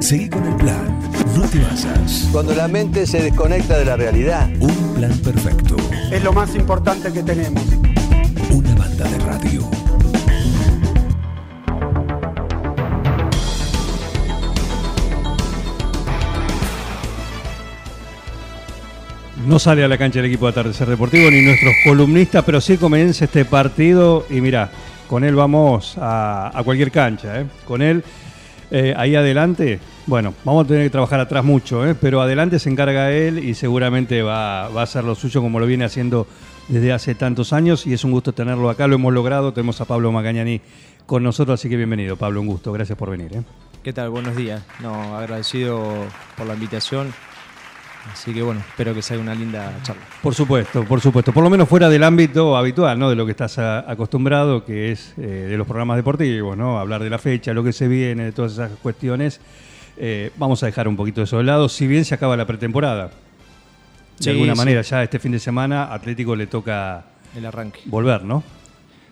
Seguí con el plan. No te basas. Cuando la mente se desconecta de la realidad. Un plan perfecto. Es lo más importante que tenemos. Una banda de radio. No sale a la cancha el equipo de Atardecer Deportivo ni nuestros columnistas, pero sí comienza este partido y mira, con él vamos a, a cualquier cancha. ¿eh? Con él, eh, ahí adelante, bueno, vamos a tener que trabajar atrás mucho, ¿eh? pero adelante se encarga él y seguramente va, a hacer lo suyo como lo viene haciendo desde hace tantos años y es un gusto tenerlo acá, lo hemos logrado, tenemos a Pablo Magañani con nosotros, así que bienvenido Pablo, un gusto, gracias por venir. ¿eh? ¿Qué tal? Buenos días. No, agradecido por la invitación. Así que bueno, espero que sea una linda charla. Por supuesto, por supuesto. Por lo menos fuera del ámbito habitual, ¿no? De lo que estás a- acostumbrado, que es eh, de los programas deportivos, ¿no? Hablar de la fecha, lo que se viene, de todas esas cuestiones. Eh, vamos a dejar un poquito eso de lado, si bien se acaba la pretemporada. De Sí, alguna sí. manera, ya este fin de semana, Atlético le toca El arranque. volver, ¿no?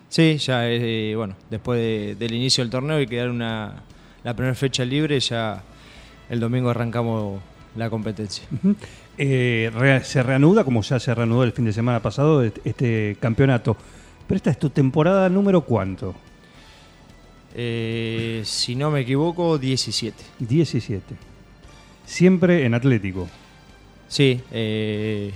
Sí, ya eh, bueno, después de- del inicio del torneo y quedar una, la primera fecha libre, ya el domingo arrancamos la competencia. Eh, re- se reanuda, como ya se reanudó el fin de semana pasado, este- este campeonato. Pero esta es tu temporada número cuánto? Eh, si no me equivoco, 17. 17. Siempre en Atlético. Sí, eh,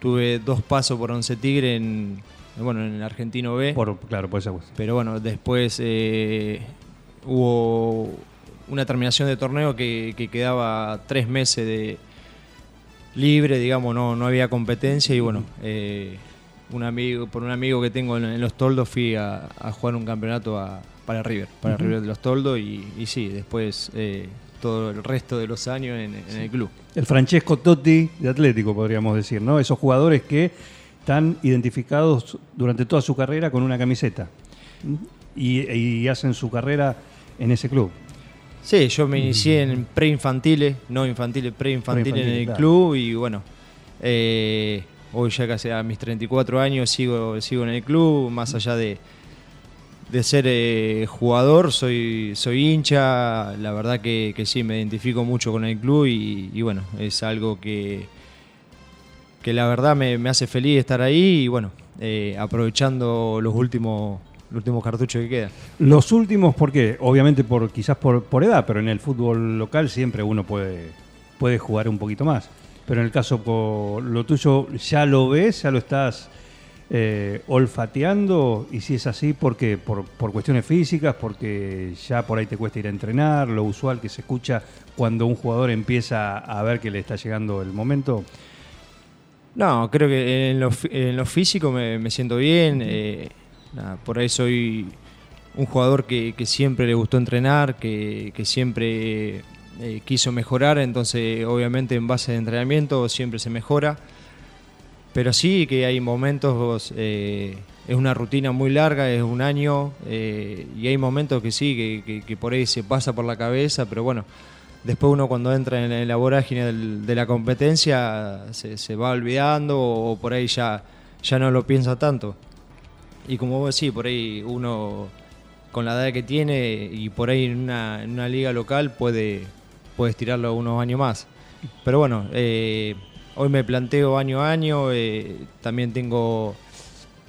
tuve dos pasos por Once Tigre en, bueno, en el Argentino B. Por, claro, por esa cuestión. Pero bueno, después eh, hubo una terminación de torneo que, que quedaba tres meses de libre, digamos, no, no había competencia y bueno, eh, un amigo, por un amigo que tengo en, en Los Toldos fui a, a jugar un campeonato a- para River, para. River de Los Toldos y, y sí, después eh, todo el resto de los años en, en el club. El Francesco Totti de Atlético, podríamos decir, ¿no? Esos jugadores que están identificados durante toda su carrera con una camiseta y, y hacen su carrera en ese club. Sí, yo me inicié en preinfantiles, no infantiles, preinfantiles en Preinfantiles, el claro. club y bueno, eh, hoy ya casi a mis 34 años sigo, sigo en el club, más allá de, de ser eh, jugador, soy, soy hincha, la verdad que, que sí, me identifico mucho con el club y, y bueno, es algo que, que la verdad me, me hace feliz estar ahí y bueno, eh, aprovechando los últimos, los últimos cartuchos que quedan. Los últimos, ¿por qué? Obviamente por quizás por, por edad, pero en el fútbol local siempre uno puede, puede jugar un poquito más. Pero en el caso por lo tuyo, ¿ya lo ves? ¿Ya lo estás eh, olfateando? Y si es así, ¿por qué? Por, por cuestiones físicas, porque ya por ahí te cuesta ir a entrenar, lo usual que se escucha cuando un jugador empieza a ver que le está llegando el momento. No, creo que en lo, en lo físico me, me siento bien. eh, nada, por ahí soy un jugador que, siempre le gustó entrenar, que, siempre eh, quiso mejorar, entonces obviamente en base de entrenamiento siempre se mejora. Pero sí que hay momentos, eh, es una rutina muy larga, es un año, eh, y hay momentos que sí, que, que- que por ahí se pasa por la cabeza, pero bueno, después uno cuando entra en la vorágine del- de la competencia se, va olvidando o, por ahí ya, ya no lo piensa tanto. Y como vos decís, por ahí uno con la edad que tiene y por ahí en una, en una liga local puede, puede estirarlo unos años más. Pero bueno, eh, hoy me planteo año a año, eh, también tengo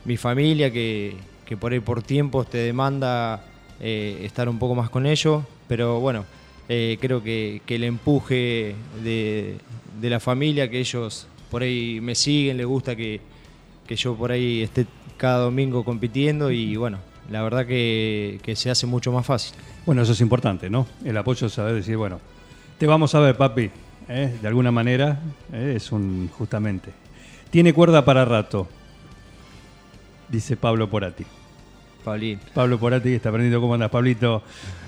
mi familia que, que por ahí por tiempos te demanda eh, estar un poco más con ellos, pero bueno, creo que, que el empuje de, de la familia, que ellos por ahí me siguen, les gusta que, que yo por ahí esté cada domingo compitiendo y bueno, la verdad que, que se hace mucho más fácil. Bueno, eso es importante, ¿no? El apoyo es saber decir, bueno, te vamos a ver, papi. ¿eh? De alguna manera, ¿eh? es un, justamente. Tiene cuerda para rato, dice Pablo Porati. Paulín. Pablo Porati está aprendiendo cómo andas, Pablito.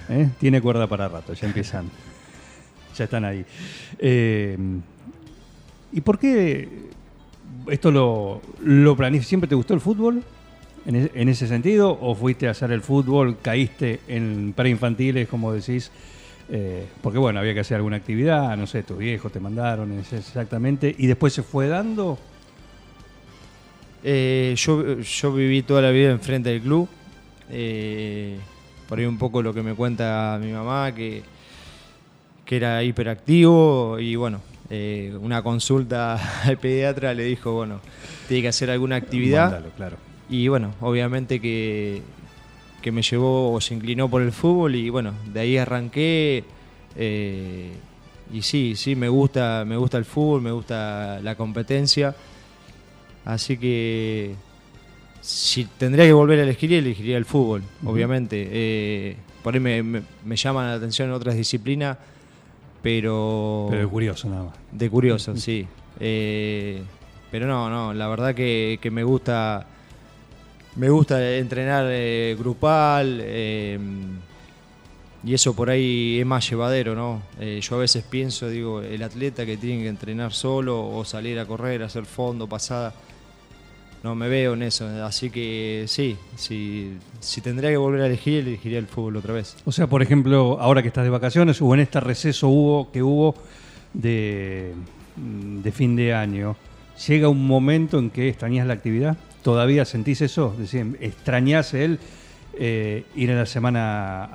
¿eh? Tiene cuerda para rato, ya empiezan. Ya están ahí. ¿Y por qué esto lo, lo? ¿Siempre te gustó el fútbol? En, e- en ese sentido? ¿O fuiste a hacer el fútbol, caíste en preinfantiles, como decís? Eh, porque bueno, había que hacer alguna actividad, no sé, tus viejos te mandaron exactamente, y después se fue dando. Eh, yo, yo viví toda la vida enfrente del club. Eh, por ahí un poco lo que me cuenta mi mamá, que que era hiperactivo y bueno, eh, una consulta al pediatra le dijo, bueno, tiene que hacer alguna actividad. Mándalo, claro. Y bueno, obviamente que, que me llevó o se inclinó por el fútbol y bueno, de ahí arranqué. eh, y sí, sí, me gusta, me gusta el fútbol, me gusta la competencia. Así que si tendría que volver a elegir, elegiría el fútbol, obviamente. Eh, por ahí me, me, me llaman la atención otras disciplinas, pero... Pero es curioso nada más. De curioso, sí. Eh, pero no, no, la verdad que, que me gusta me gusta entrenar eh, grupal eh, y eso por ahí es más llevadero, ¿no? Eh, yo a veces pienso, digo, el atleta que tiene que entrenar solo o salir a correr, hacer fondo, pasada, no me veo en eso. Así que sí, si, si tendría que volver a elegir, elegiría el fútbol otra vez. O sea, por ejemplo, ahora que estás de vacaciones o en este receso hubo, que hubo de, de fin de año, ¿llega un momento en que extrañas la actividad? ¿Todavía sentís eso? Decir, ¿Extrañás el eh, ir en la semana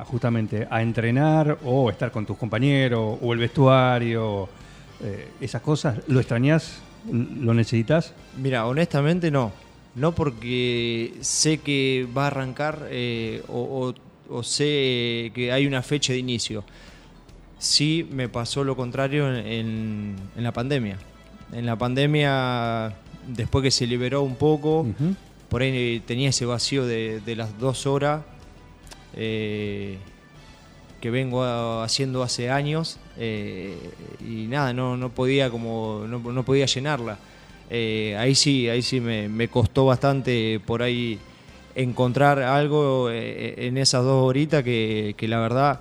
a, justamente a entrenar o estar con tus compañeros o el vestuario? eh, ¿Esas cosas? ¿Lo extrañás? ¿Lo necesitas? Mira, honestamente no. No porque sé que va a arrancar eh, o, o- o sé que hay una fecha de inicio. Sí me pasó lo contrario en, en- en la pandemia. En la pandemia, después que se liberó un poco, por ahí tenía ese vacío de, de las dos horas eh, que vengo haciendo hace años eh, y nada, no, no podía como no, no podía llenarla. Eh, ahí sí, ahí sí me, me costó bastante por ahí encontrar algo eh, en esas dos horitas que, que la verdad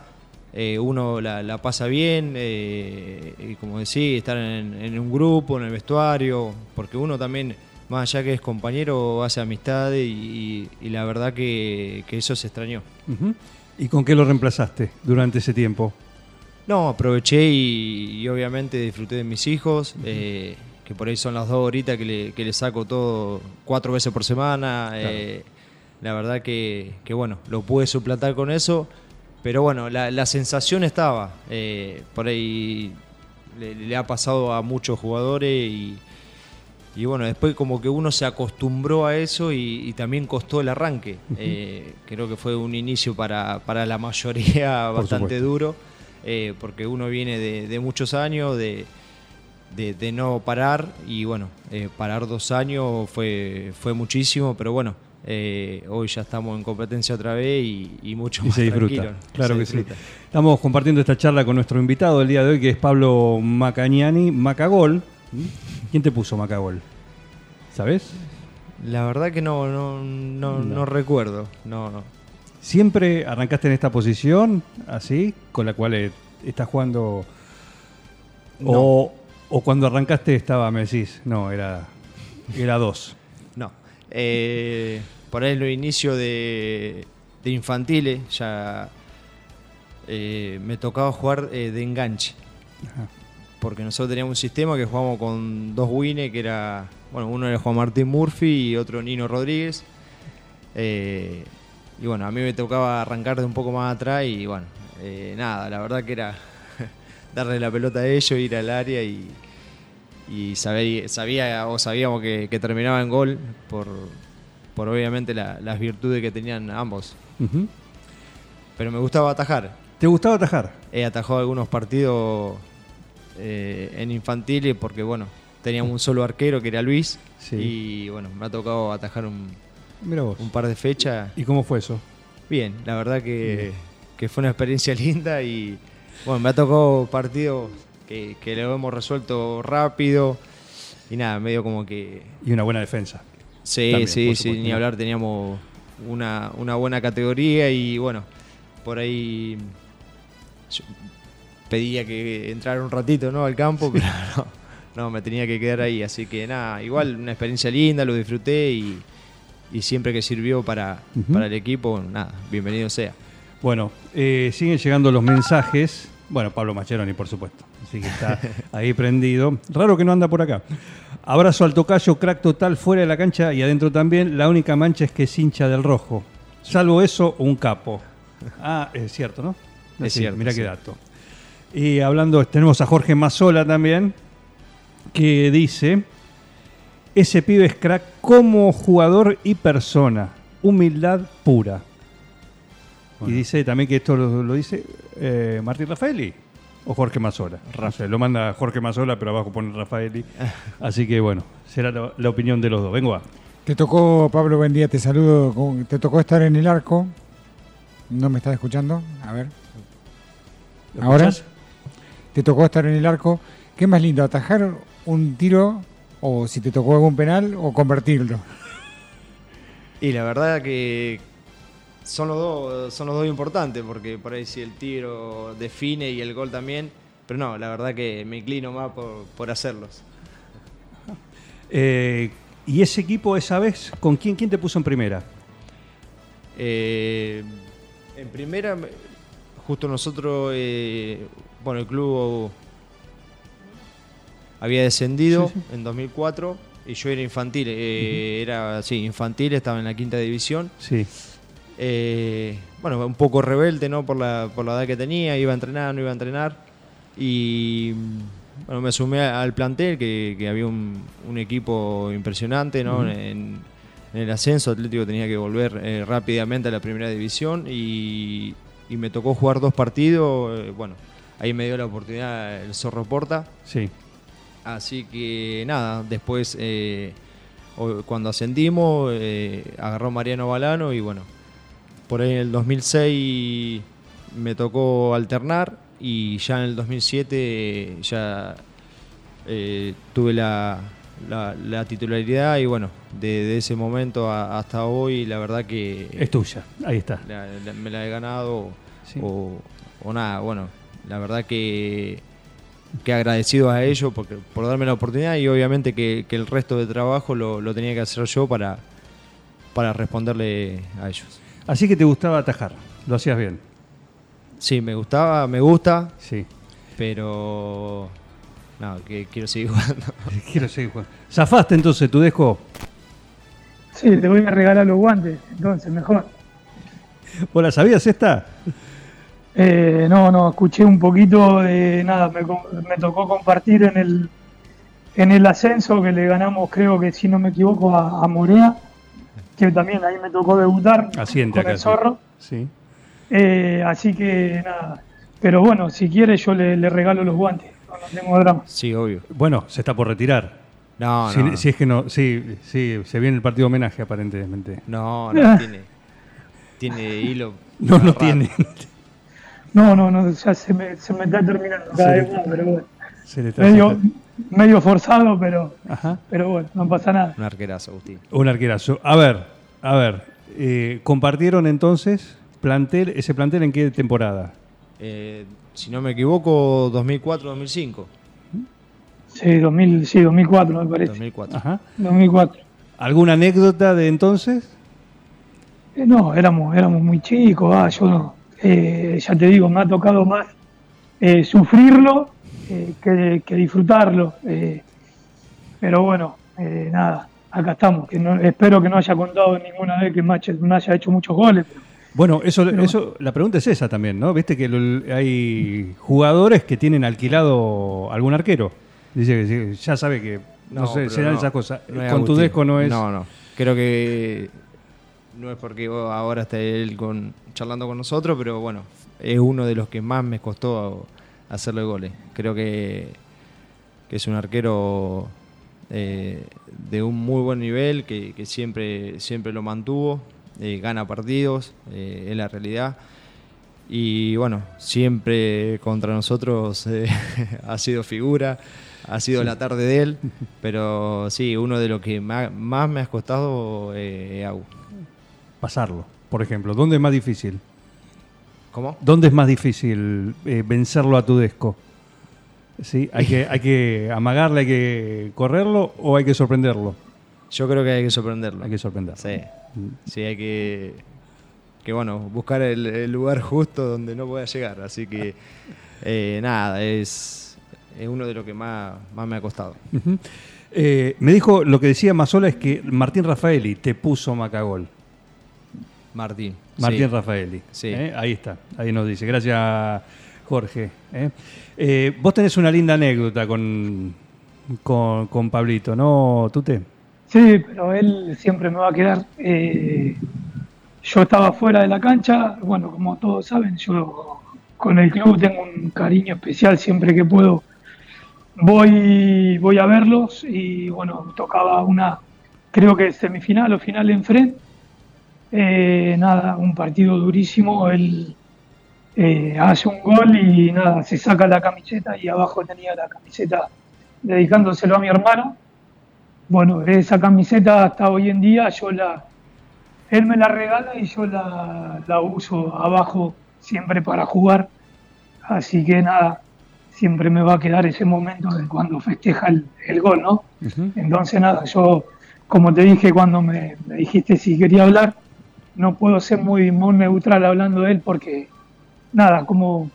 uno la, pasa bien, y como decía, estar en, un grupo, en el vestuario, porque uno también, más allá que es compañero, hace amistades y, y la verdad que, que eso se extrañó. ¿Y con qué lo reemplazaste durante ese tiempo? No, aproveché y, y obviamente disfruté de mis hijos, eh, que por ahí son las dos horitas que le, que le saco todo cuatro veces por semana. eh, la verdad que, que, bueno, lo pude suplantar con eso, pero bueno, la, la sensación estaba. eh, por ahí le, le ha pasado a muchos jugadores y, y bueno, después como que uno se acostumbró a eso y, y también costó el arranque. Eh, creo que fue un inicio para, para la mayoría Por bastante supuesto. duro, eh, porque uno viene de, de muchos años de, de- de no parar y bueno, eh, parar dos años fue, fue muchísimo, pero bueno, eh, hoy ya estamos en competencia otra vez y, y mucho Y más se disfruta. tranquilo. Claro Se que sí. disfruta. Estamos compartiendo esta charla con nuestro invitado el día de hoy, que es Pablo Macañani, Macagol. ¿Quién te puso Macagol? ¿Sabes? La verdad que no, no, no, No. no recuerdo, no, no. ¿Siempre arrancaste en esta posición, así, con la cual eh, estás jugando? O, o cuando arrancaste estaba, me decís, no, era, era dos. No. Eh, por ahí en los inicios de, de infantiles ya eh, me tocaba jugar eh, de enganche. Ajá. Porque nosotros teníamos un sistema que jugábamos con dos wines, que era, bueno, uno era Juan Martín Murphy y otro Nino Rodríguez. Eh, y bueno, a mí me tocaba arrancar de un poco más atrás y bueno, eh, nada, la verdad que era darle la pelota a ellos, ir al área y, y saber- sabía o sabíamos que, que terminaba en gol por, por obviamente la- las virtudes que tenían ambos. Pero me gustaba atajar. ¿Te gustaba atajar? He atajado algunos partidos eh, en infantiles porque bueno, teníamos un solo arquero que era Luis Sí. y bueno, me ha tocado atajar un, Mira vos. un par de fechas. ¿Y cómo fue eso? Bien, la verdad que, que fue una experiencia linda y bueno, me ha tocado partidos que, que lo hemos resuelto rápido y nada, medio como que Y una buena defensa. Sí, También, sí, sí, ni hablar, teníamos una, una buena categoría y bueno, por ahí yo pedía que entrara un ratito ¿no? al campo, pero no, no, me tenía que quedar ahí, así que nada, igual una experiencia linda, lo disfruté y, y siempre que sirvió para, para el equipo, nada, bienvenido sea. Bueno, eh, siguen llegando los mensajes. Bueno, Pablo Mascheroni, por supuesto. Así que está ahí prendido. Raro que no anda por acá. Abrazo al tocayo, crack total, fuera de la cancha y adentro también. La única mancha es que es hincha del rojo. Salvo eso, un capo. Ah, es cierto, ¿no? Es cierto, Mira sí. qué dato. Y hablando, tenemos a Jorge Mazola también, que dice, ese pibe es crack como jugador y persona, humildad pura. Y dice también que esto lo, lo dice eh, Martín Rafaeli o Jorge Mazola. No sé, lo manda Jorge Mazola, pero abajo pone Rafaeli. Así que bueno, será la, la opinión de los dos. Vengo a. Te tocó, Pablo, buen día, te saludo. Te tocó estar en el arco. ¿No me estás escuchando? A ver. ¿Lo ¿Ahora? Te tocó estar en el arco. ¿Qué más lindo, atajar un tiro o si te tocó algún penal o convertirlo? Y la verdad que son los dos, son los dos importantes, porque por ahí si el tiro define y el gol también. Pero no, la verdad que me inclino más por, por hacerlos. Eh, ¿Y ese equipo esa vez, con quién, quién te puso en primera? Eh, en primera, me- justo nosotros, eh, bueno, el club había descendido Sí, en 2004 y yo era infantil, eh, era, sí, infantil, estaba en la quinta división. Sí. Eh, bueno, un poco rebelde, ¿no? Por la, por la edad que tenía, iba a entrenar, no iba a entrenar. Y bueno, me sumé al plantel, que, que había un, un equipo impresionante, ¿no? en, en el ascenso Atlético tenía que volver eh, rápidamente a la primera división y, y me tocó jugar dos partidos. bueno, ahí me dio la oportunidad el Zorro Porta. Sí. Así que nada, después eh, cuando ascendimos eh, agarró Mariano Balano y bueno, por ahí en el 2006 me tocó alternar y ya en el 2007 ya eh, tuve la, la- la titularidad y bueno, de, de ese momento a- hasta hoy la verdad que Es tuya. Ahí está. la- me la he ganado Sí. o, o nada, bueno, la verdad que, que agradecido a ellos porque, por darme la oportunidad y obviamente que, que el resto de trabajo lo, lo tenía que hacer yo para, para responderle a ellos. Así que te gustaba atajar. Lo hacías bien. Sí, me gustaba, me gusta, Sí. pero no, que quiero seguir jugando. Quiero seguir jugando. ¿Zafaste entonces tu dejo? Sí, te voy a regalar los guantes, entonces mejor. ¿Vos la sabías esta? Eh, no, no, escuché un poquito de nada, me, me tocó compartir en el en el ascenso que le ganamos, creo que si no me equivoco, a, a Morea, que también ahí me tocó debutar Asiente con acá. el zorro. Sí. Eh, así que nada, pero bueno, si quiere yo le, le regalo los guantes, no, no tengo drama. Sí, obvio. Bueno, se está por retirar. No, si, no, si es que no, sí, sí, se viene el partido homenaje aparentemente. no, no, tiene, tiene hilo. No, no raro. tiene. No, no, no, ya se me, se me está terminando cada vez más, pero bueno. Se le está Medio, forzado, pero, Ajá. pero bueno, no pasa nada. Un arquerazo, Agustín. Un arquerazo. A ver, a ver. eh, ¿Compartieron entonces plantel, ese plantel en qué temporada? Eh, si no me equivoco, 2004-2005. Sí, 2000, sí, 2004 me parece. 2004. Ajá. 2004. ¿Alguna anécdota de entonces? Eh, no, éramos, éramos muy chicos, ah, yo no. Eh, ya te digo, me ha tocado más eh, sufrirlo eh, que, que disfrutarlo. eh, pero bueno, eh, nada, acá estamos. Que no, espero que no haya contado ninguna vez que me haya, hecho muchos goles. Bueno, eso, Pero- eso, la pregunta es esa también, ¿no? Viste que lo- hay jugadores que tienen alquilado algún arquero. Dice que ya sabe que no, sé, pero se dan no, esas cosas. no Con tu desco no es. No, no. Creo que no es porque ahora está él con, charlando con nosotros, pero bueno, es uno de los que más me costó hacerle goles. Creo que, que es un arquero eh, de un muy buen nivel, que, que siempre, siempre lo mantuvo, eh, gana partidos, eh, es la realidad. Y bueno, siempre contra nosotros ha sido figura, ha sido la tarde de él, pero sí, uno de los que ma- más, me ha costado es Agu. Pasarlo, por ejemplo. ¿Dónde es más difícil? ¿Cómo? ¿Dónde es más difícil eh, vencerlo a tu desco? ¿Sí? ¿Hay, que, ¿Hay que amagarle, hay que correrlo o hay que sorprenderlo? Yo creo que hay que sorprenderlo. Hay que sorprenderlo. Sí, sí, hay que, que bueno, buscar el, el lugar justo donde no pueda llegar. Así que eh, nada, es, es uno de los que más, más me ha costado. Eh, me dijo, lo que decía Mazola es que Martín Rafaeli te puso Macagol. Martín. Martín sí. Rafaeli. Sí. ¿eh? Ahí está, ahí nos dice. Gracias, Jorge. ¿eh? Eh, vos tenés una linda anécdota con, con, con Pablito, ¿no, Tute? Sí, pero él siempre me va a quedar. eh, yo estaba fuera de la cancha, bueno, como todos saben, yo con el club tengo un cariño especial siempre que puedo. Voy, voy a verlos y bueno, tocaba una, creo que semifinal o final en frente. Eh, nada, un partido durísimo. Él eh, hace un gol y nada, se saca la camiseta y abajo tenía la camiseta dedicándoselo a mi hermano. Bueno, esa camiseta hasta hoy en día yo la, él me la regala y yo la, la uso abajo siempre para jugar. Así que nada, siempre me va a quedar ese momento de cuando festeja el, el gol, ¿no? Entonces nada, yo, como te dije cuando me, me dijiste si quería hablar, no puedo ser muy, muy neutral hablando de él porque nada, como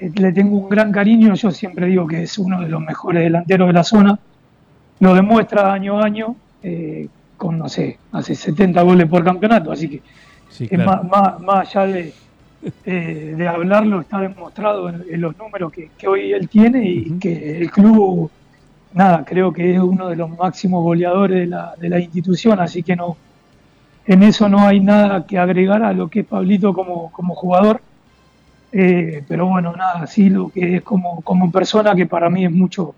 eh, le tengo un gran cariño, yo siempre digo que es uno de los mejores delanteros de la zona, lo demuestra año a año, eh, con no sé, hace 70 goles por campeonato, así que Sí, es más, más, más allá de, eh, de hablarlo, está demostrado en, en los números que, que hoy él tiene y que el club, nada, creo que es uno de los máximos goleadores de la, de la institución, así que no, en eso no hay nada que agregar a lo que es Pablito como, como jugador. Eh, pero bueno, nada, sí lo que es como, como persona, que para mí es mucho,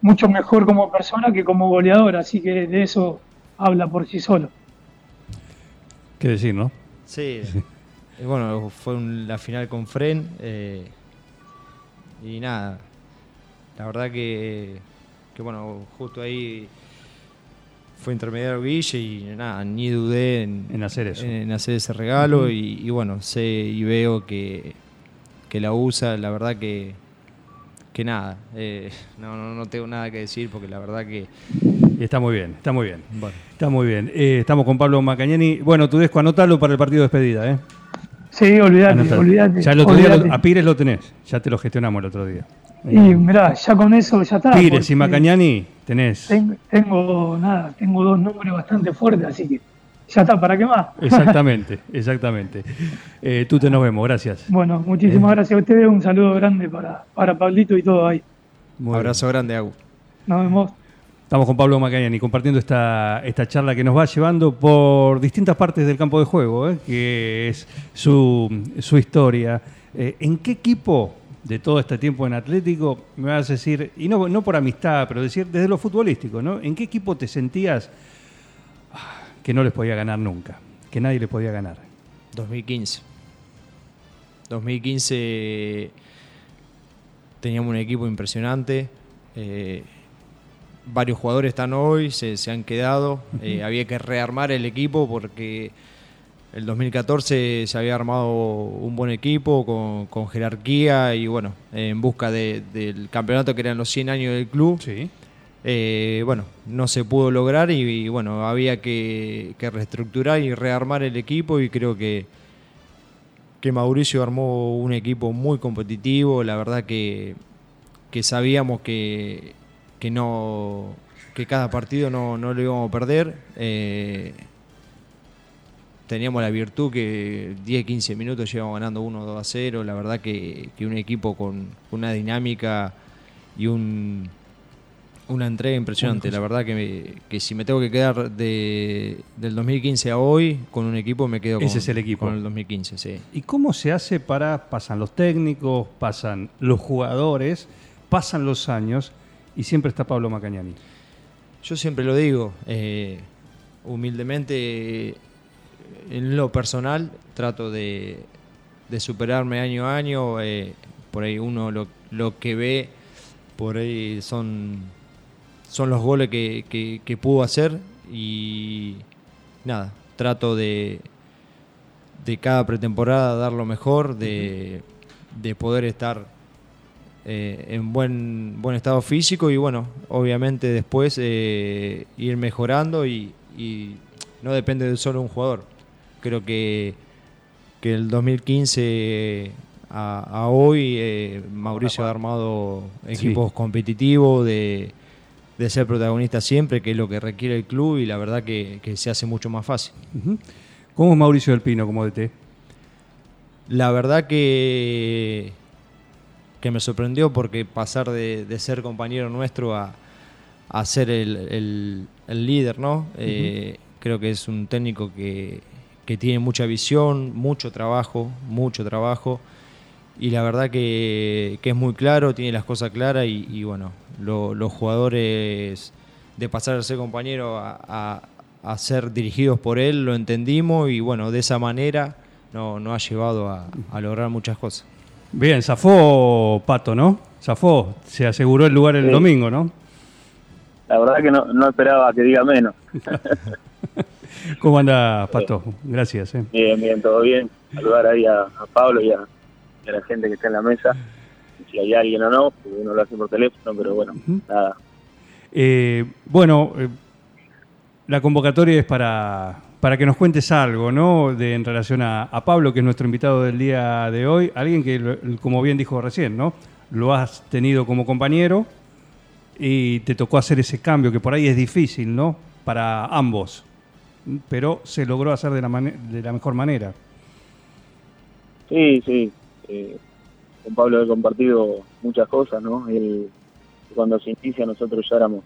mucho mejor como persona que como goleador, así que de eso habla por sí solo. ¿Qué decir, no? Sí. Eh, Bueno, fue un- la final con Fren. eh, y nada. La verdad que, que, bueno, justo ahí fue intermediario Guille y nada, ni dudé en, En hacer eso. en hacer ese regalo. y, y bueno, sé y veo que, que la usa. La verdad que, que nada. eh, no, no, no tengo nada que decir porque la verdad que. Está muy bien, está muy bien. Bueno. Está muy bien. Eh, estamos con Pablo Macañani. Bueno, tú Tudesco, anotalo para el partido de despedida, ¿eh? Sí, olvídate, Anotalo. olvídate. Ya el otro día olvídate. lo- a Pires lo tenés. Ya te lo gestionamos el otro día. Y mirá, ya con eso ya está. Pires y Macañani tenés. Tengo, tengo, nada, tengo dos números bastante fuertes, así que ya está, ¿para qué más? Exactamente, exactamente. Eh, tú te nos vemos, gracias. Bueno, muchísimas gracias a ustedes, un saludo grande para, para Pablito y todo ahí. Muy abrazo grande, Agu. Nos vemos. Estamos con Pablo Macañani compartiendo esta, esta charla que nos va llevando por distintas partes del campo de juego, ¿eh? que es su, su historia. Eh, ¿En qué equipo de todo este tiempo en Atlético me vas a decir, y no, no por amistad, pero decir desde lo futbolístico, ¿no? ¿En qué equipo te sentías ah, que no les podía ganar nunca? Que nadie les podía ganar. 2015. 2015 teníamos un equipo impresionante. eh, varios jugadores están hoy, se, se han quedado. eh, había que rearmar el equipo porque el 2014 se había armado un buen equipo con, con jerarquía y bueno, en busca de- del campeonato que eran los 100 años del club. Sí. Eh, bueno, no se pudo lograr y, y, bueno, había que, que reestructurar y rearmar el equipo y creo que, que Mauricio armó un equipo muy competitivo, la verdad que, que sabíamos que, que no que cada partido no, no lo íbamos a perder. eh, teníamos la virtud que 10-15 minutos llevamos ganando 1-2 a 0, la verdad que, que un equipo con una dinámica y un, una entrega impresionante. La verdad que, me- que si me tengo que quedar de, del 2015 a hoy con un equipo, me quedo con, Ese es el equipo. con el 2015. Sí. ¿Y cómo se hace para, pasan los técnicos, pasan los jugadores, pasan los años y siempre está Pablo Macañani? Yo siempre lo digo, eh, humildemente, en lo personal, trato de, de superarme año a año. eh, por ahí uno lo, lo que ve, por ahí son, son los goles que, que- que pudo hacer y nada, trato de, de cada pretemporada dar lo mejor, de, de poder estar eh, en buen, buen estado físico y bueno, obviamente después eh, ir mejorando y, y no depende de solo un jugador. Creo que, que el 2015 a, a hoy eh, Mauricio ha armado equipos competitivos de, de ser protagonista siempre, que es lo que requiere el club y la verdad que, que se hace mucho más fácil. ¿Cómo es Mauricio del Pino como DT? La verdad que que me sorprendió porque pasar de, de ser compañero nuestro a, a ser el, el- el líder, ¿no? Eh, Creo que es un técnico que, que tiene mucha visión, mucho trabajo, mucho trabajo. Y la verdad que, que es muy claro, tiene las cosas claras y, y bueno, lo- los jugadores de pasar a ser compañero a, a- a ser dirigidos por él, lo entendimos y bueno, de esa manera no- nos ha llevado a, a lograr muchas cosas. Bien, zafó Pato, ¿no? Zafó, se aseguró el lugar el Sí. domingo, ¿no? La verdad que no, no esperaba que diga menos. ¿Cómo anda, Pato? Gracias. ¿eh? Bien, bien, todo bien. Saludar ahí a, a Pablo y a, la gente que está en la mesa. Si hay alguien o no, porque uno lo hace por teléfono, pero bueno, nada. Eh, bueno, eh, la convocatoria es para, para que nos cuentes algo, ¿no? De, en relación a, a Pablo, que es nuestro invitado del día de hoy. Alguien que, como bien dijo recién, ¿no? Lo has tenido como compañero y te tocó hacer ese cambio, que por ahí es difícil, ¿no? Para ambos. Pero se logró hacer de la, de la mejor manera. Sí, sí. eh, con Pablo he compartido muchas cosas, ¿no? Él, cuando se inicia nosotros ya éramos,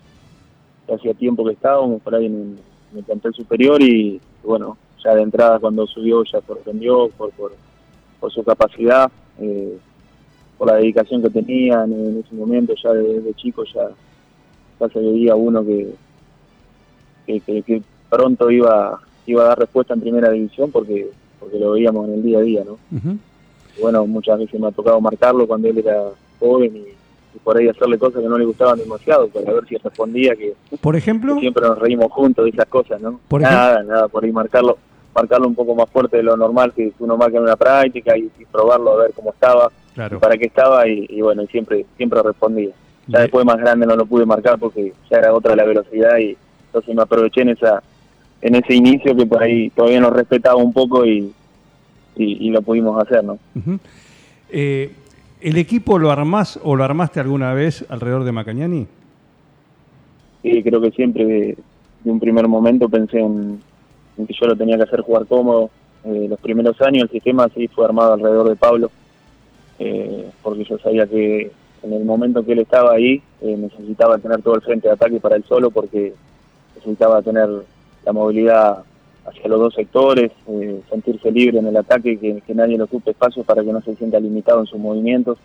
hacía tiempo que estábamos por ahí en, el- plantel superior y bueno, ya de entrada cuando subió ya sorprendió por, por, su capacidad, eh, por la dedicación que tenía en, en ese momento, ya de, de chico ya, ya se veía uno que- que pronto iba, iba a dar respuesta en primera división porque, porque lo veíamos en el día a día, ¿no? Y bueno, muchas veces me ha tocado marcarlo cuando él era joven y, y por ahí hacerle cosas que no le gustaban demasiado para ver si respondía, que, Por ejemplo, que siempre nos reímos juntos de esas cosas, ¿no? Por nada, nada, por ahí marcarlo marcarlo un poco más fuerte de lo normal que uno marca en una práctica y, y probarlo a ver cómo estaba, claro. para qué estaba y, y bueno, y siempre siempre respondía. Ya después más grande no lo pude marcar porque ya era otra la velocidad y entonces me aproveché en esa en ese inicio que por ahí todavía nos respetaba un poco y, y, y lo pudimos hacer, ¿no? Ujú. Eh, ¿El equipo lo armás o lo armaste alguna vez alrededor de Macañani? Sí, creo que siempre de, de un primer momento pensé en, en que yo lo tenía que hacer jugar cómodo. Eh, los primeros años el sistema sí fue armado alrededor de Pablo, eh, porque yo sabía que en el momento que él estaba ahí eh, necesitaba tener todo el frente de ataque para él solo, porque necesitaba tener la movilidad hacia los dos sectores, eh, sentirse libre en el ataque, que, que nadie le ocupe espacio para que no se sienta limitado en sus movimientos.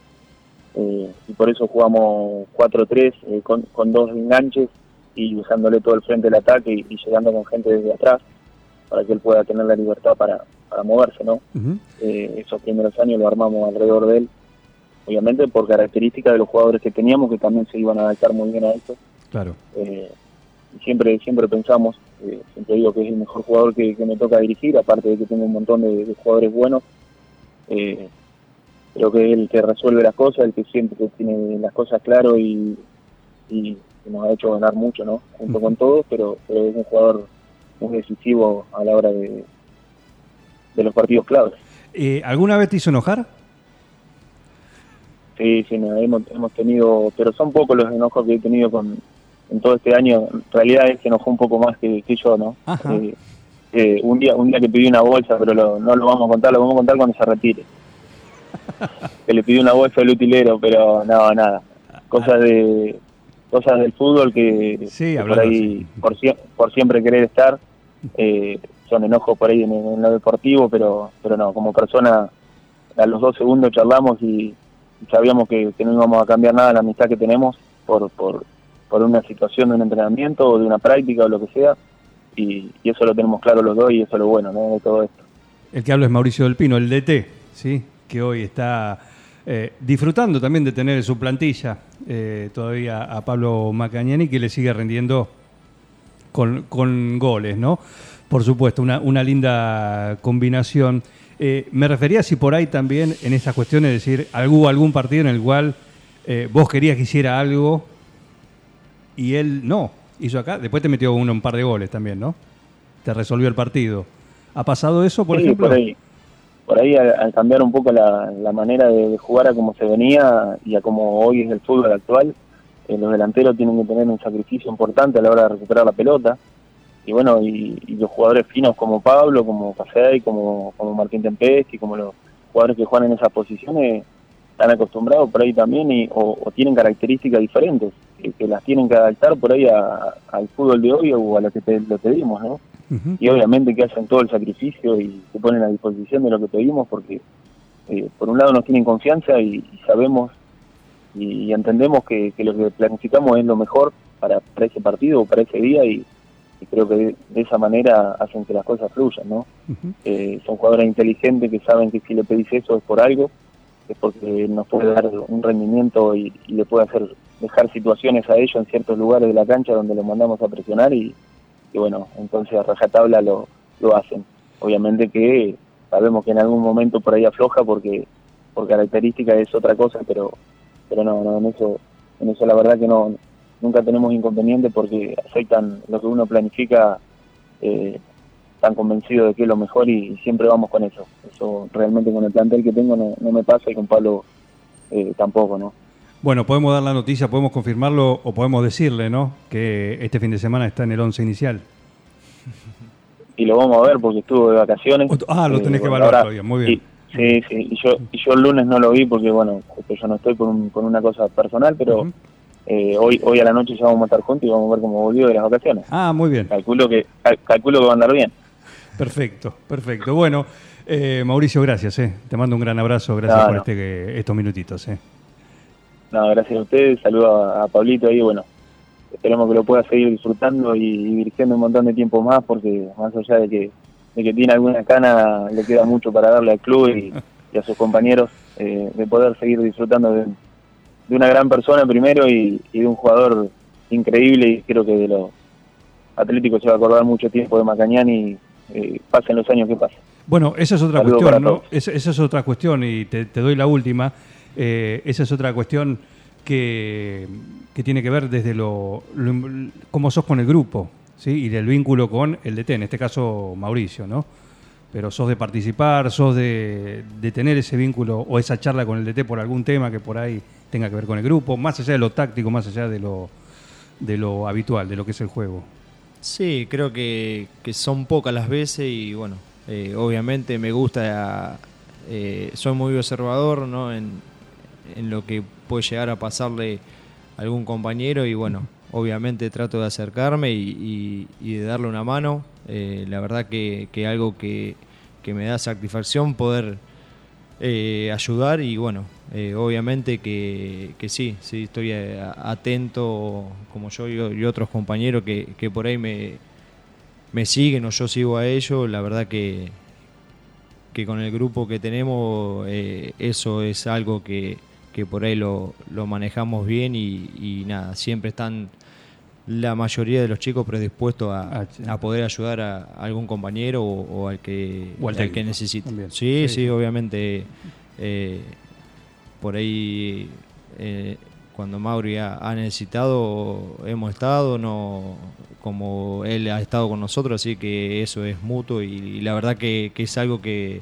Eh, y por eso jugamos 4-3 eh, con, con dos enganches y dejándole todo el frente del ataque y, y llegando con gente desde atrás para que él pueda tener la libertad para, para moverse, ¿no? Ujú. Eh, esos primeros años lo armamos alrededor de él, obviamente por características de los jugadores que teníamos que también se iban a adaptar muy bien a eso. Claro. Eh, y siempre siempre pensamos, eh, siempre digo que es el mejor jugador que, que me toca dirigir, aparte de que tengo un montón de, de jugadores buenos. Eh, creo que es el que resuelve las cosas, el que siempre tiene las cosas claro y, y nos ha hecho ganar mucho, ¿no? Junto con todos, pero, pero es un jugador muy decisivo a la hora de, de los partidos claves. Eh, ¿Alguna vez te hizo enojar? Sí, sí, no, hemos, hemos tenido, pero son pocos los enojos que he tenido con en todo este año. En realidad es que enojó un poco más que, que yo, ¿no? Eh, eh, un día un día que pidió una bolsa, pero lo- no lo vamos a contar, lo vamos a contar cuando se retire. que le pidió una bolsa al utilero, pero no, nada. Cosas de cosas del fútbol que, Sí, que por ahí por, por siempre querer estar. eh, son enojos por ahí en, en lo deportivo, pero pero no, como persona a los dos segundos charlamos y, sabíamos que, que no íbamos a cambiar nada la amistad que tenemos por, por, por una situación de un entrenamiento o de una práctica o lo que sea. Y, eso lo tenemos claro los dos y eso es lo bueno ¿no? de todo esto. El que habla es Mauricio del Pino, el DT, ¿sí? que hoy está eh, disfrutando también de tener en su plantilla eh, todavía a Pablo Macañani, que le sigue rindiendo con, con goles, ¿no? Por supuesto, una, una linda combinación. Eh, me refería si por ahí también en esas cuestiones, es decir, algún, algún partido en el cual vos querías que hiciera algo y él no, hizo acá, después te metió uno un par de goles también, ¿no? Te resolvió el partido. ¿Ha pasado eso, por Sí, ejemplo? por ahí, por ahí al, al cambiar un poco la, la manera de, de jugar a como se venía y a como hoy es el fútbol actual, eh, los delanteros tienen que tener un sacrificio importante a la hora de recuperar la pelota. Y bueno, y, y los jugadores finos como Pablo, como Pasey, como, como Martín Tempesti, como los jugadores que juegan en esas posiciones, están acostumbrados por ahí también y, o, o tienen características diferentes, que, que las tienen que adaptar por ahí a- al fútbol de hoy o a lo que te, lo pedimos, ¿no? Y obviamente que hacen todo el sacrificio y se ponen a disposición de lo que pedimos porque eh, por un lado nos tienen confianza y, y sabemos y, y entendemos que, que lo que planificamos es lo mejor para, para ese partido o para ese día y, y creo que de, de esa manera hacen que las cosas fluyan, ¿no? Eh, son jugadores inteligentes que saben que si le pedís eso es por algo, es porque nos puede dar un rendimiento y, le puede hacer dejar situaciones a ellos en ciertos lugares de la cancha donde los mandamos a presionar y, y bueno, entonces a rajatabla lo, lo hacen. Obviamente que sabemos que en algún momento por ahí afloja porque por característica es otra cosa, pero pero no, no en eso en eso la verdad que no nunca tenemos inconveniente porque aceptan lo que uno planifica eh, tan convencido de que es lo mejor y, y siempre vamos con eso. Eso realmente con el plantel que tengo no, no me pasa y con Pablo eh, tampoco, ¿no? Bueno, podemos dar la noticia, podemos confirmarlo o podemos decirle, ¿no? Que este fin de semana está en el 11 inicial. Y lo vamos a ver porque estuvo de vacaciones. Ah, lo Eh, tenés que evaluar todavía, muy bien. Sí, sí, sí. Y yo, y yo el lunes no lo vi porque, bueno, justo yo no estoy por, un- por una cosa personal, pero eh, hoy hoy a la noche ya vamos a estar juntos y vamos a ver cómo volvió de las vacaciones. Ah, muy bien. Calculo que cal- calculo que va a andar bien. Perfecto, perfecto. Bueno, eh, Mauricio, gracias. Eh. Te mando un gran abrazo. Gracias No, por no. este, estos minutitos. Eh. No, gracias a ustedes, saludo a, a Pablito ahí, bueno, esperemos que lo pueda seguir disfrutando y, y dirigiendo un montón de tiempo más, porque más allá de que, de que tiene alguna cana, le queda mucho para darle al club y, y a sus compañeros, eh, de poder seguir disfrutando de, de una gran persona primero y, y de un jugador increíble y creo que de los Atléticos se va a acordar mucho tiempo de Macañani, eh, pasen los años que pasen. Bueno, esa es otra Saludo cuestión, ¿no? Esa, esa es otra cuestión y te, te doy la última. Eh, esa es otra cuestión que, que tiene que ver desde lo, lo- cómo sos con el grupo, ¿sí? Y del vínculo con el DT, en este caso Mauricio, ¿no? Pero sos de participar, sos de, de tener ese vínculo o esa charla con el DT por algún tema que por ahí tenga que ver con el grupo, más allá de lo táctico, más allá de lo, de lo habitual, de lo que es el juego. Sí, creo que, que son pocas las veces y bueno, eh, obviamente me gusta, eh, soy muy observador ¿no? en, en lo que puede llegar a pasarle a algún compañero y bueno, obviamente trato de acercarme y, de darle una mano. Eh, la verdad que, que algo que, que me da satisfacción poder eh, ayudar y bueno, eh, obviamente que, que sí, sí, estoy eh, atento como yo y, otros compañeros que, que por ahí me, me siguen o yo sigo a ellos, la verdad que, que con el grupo que tenemos eso es algo que, que por ahí lo, lo manejamos bien y, y nada, siempre están la mayoría de los chicos predispuestos a, Ah, sí. a poder ayudar a, algún compañero o, o al que, O al al que necesite. Sí, Sí. sí, obviamente. eh, por ahí, eh, cuando Mauri ha, ha necesitado, hemos estado, no como él ha estado con nosotros, así que eso es mutuo y, y la verdad que, que es algo que,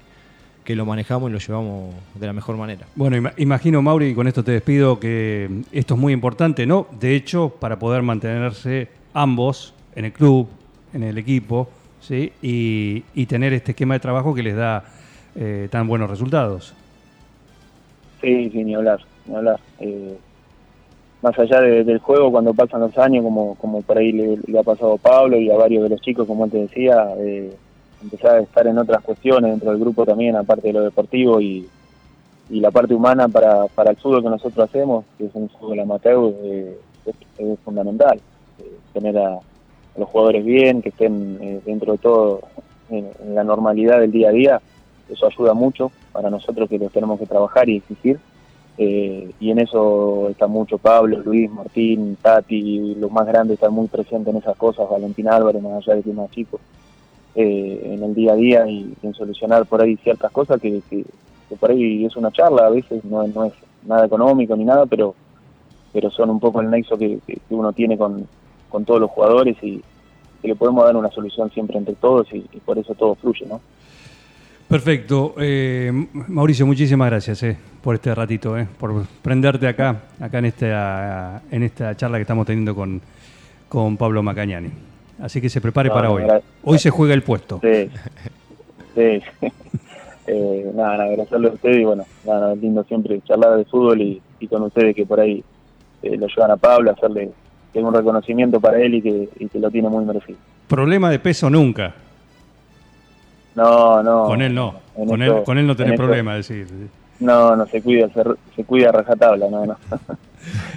que lo manejamos y lo llevamos de la mejor manera. Bueno, ima- imagino, Mauri, y con esto te despido, que esto es muy importante, ¿no? De hecho, para poder mantenerse ambos en el club, en el equipo, ¿sí? Y, y tener este esquema de trabajo que les da eh, tan buenos resultados. Sí, sí, ni hablar, ni hablar. Eh, más allá de- del juego, cuando pasan los años, como, como por ahí le, le ha pasado a Pablo y a varios de los chicos, como te decía, eh, empezar a estar en otras cuestiones dentro del grupo también, aparte de lo deportivo y, la parte humana para, para el fútbol que nosotros hacemos, que es un fútbol amateur, eh, es, fundamental. Eh, tener a, los jugadores bien, que estén eh, dentro de todo en, la normalidad del día a día, eso ayuda mucho para nosotros que los tenemos que trabajar y exigir. Y en eso está mucho Pablo, Luis, Martín, Tati, los más grandes están muy presentes en esas cosas, Valentín Álvarez, más allá de que más chico, eh, en el día a día y en solucionar por ahí ciertas cosas que, por ahí es una charla, a veces no, es- nada económico ni nada, pero pero son un poco el nexo que, uno tiene con, con todos los jugadores y que le podemos dar una solución siempre entre todos y, por eso todo fluye, ¿no? Perfecto. Eh, Mauricio, muchísimas gracias eh, por este ratito, por prenderte acá, acá en esta, en esta charla que estamos teniendo con, con Pablo Macañani. Así que se prepare No, para hoy. Hoy se juega el puesto. Sí, sí. Eh, nada, agradecerle a ustedes y bueno, nada, es lindo siempre charlar de fútbol y, y con ustedes que por ahí eh, lo llevan a Pablo, hacerle un reconocimiento para él y que, y que lo tiene muy merecido. Problema de peso nunca. No, no. Con él no. Con esto- él, con él no en tenés esto- problema, decir. No, no, se cuida, se, se cuida a rajatabla, no, no.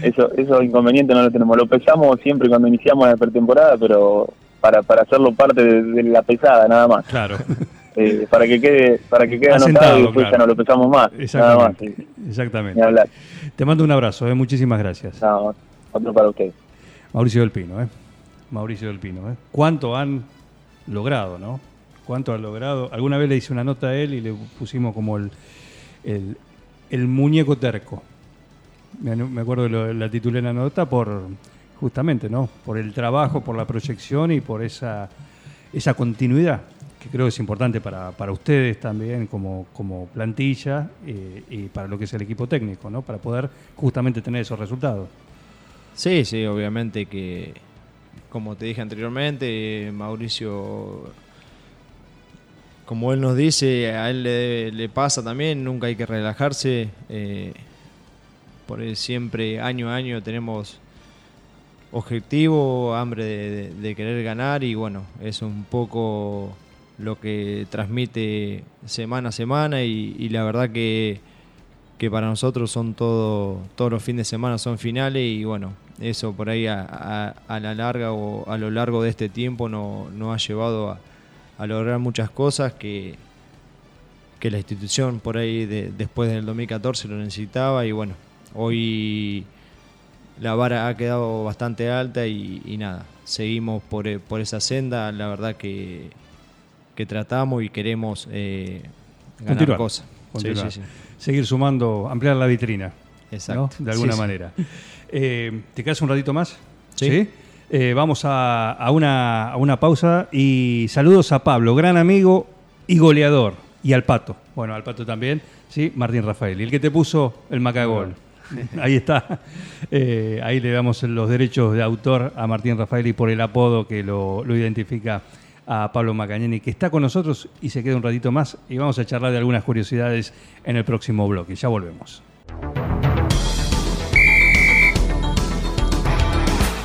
eso, eso inconveniente no lo tenemos. Lo pesamos siempre cuando iniciamos la pretemporada, pero para, para hacerlo parte de, de la pesada, nada más. Claro. Eh, para que quede, para que quede Asentado, anotado y después claro. ya no lo pesamos más. Nada más. Exactamente. sí. Exactamente. Ni hablar. Te mando un abrazo, eh, muchísimas gracias. No, otro para usted. Mauricio del Pino, ¿eh? Mauricio del Pino, ¿eh? ¿Cuánto han logrado, no? ¿Cuánto han logrado? Alguna vez le hice una nota a él y le pusimos como el, el, el muñeco terco. Me, acuerdo lo- la titulé en la nota por, justamente, ¿no? Por el trabajo, por la proyección y por esa, esa continuidad, que creo que es importante para, para ustedes también como, como plantilla eh, y para lo que es el equipo técnico, ¿no? Para poder justamente tener esos resultados. Sí, sí, obviamente que, como te dije anteriormente, Mauricio, como él nos dice, a él le, le pasa también, nunca hay que relajarse. eh, por siempre, año a año, tenemos objetivo, hambre de, querer ganar y bueno, es un poco lo que transmite semana a semana y, la verdad que que para nosotros son todo, todos los fines de semana son finales y bueno, eso por ahí a, a- la larga o a lo largo de este tiempo no- nos ha llevado a, a lograr muchas cosas que, que la institución por ahí de- después del 2014 lo necesitaba y bueno, hoy la vara ha quedado bastante alta y, y nada, seguimos por, e- por esa senda, la verdad que, que tratamos y queremos eh, ganar Continuar, cosas. Sí, continuar. sí, sí. Seguir sumando, ampliar la vitrina. Exacto. ¿no? De alguna Sí, sí. manera. Eh, ¿Te quedas un ratito más? Sí. Eh, vamos a, a una, a una pausa y saludos a Pablo, gran amigo y goleador. Y al Pato. Bueno, al Pato también, ¿sí? Martín Rafael. Y el que te puso el Macagol. Ahí está. Eh, ahí le damos los derechos de autor a Martín Rafael y por el apodo que lo, lo identifica a Pablo Macañani, que está con nosotros y se queda un ratito más. Y vamos a charlar de algunas curiosidades en el próximo bloque. Ya volvemos.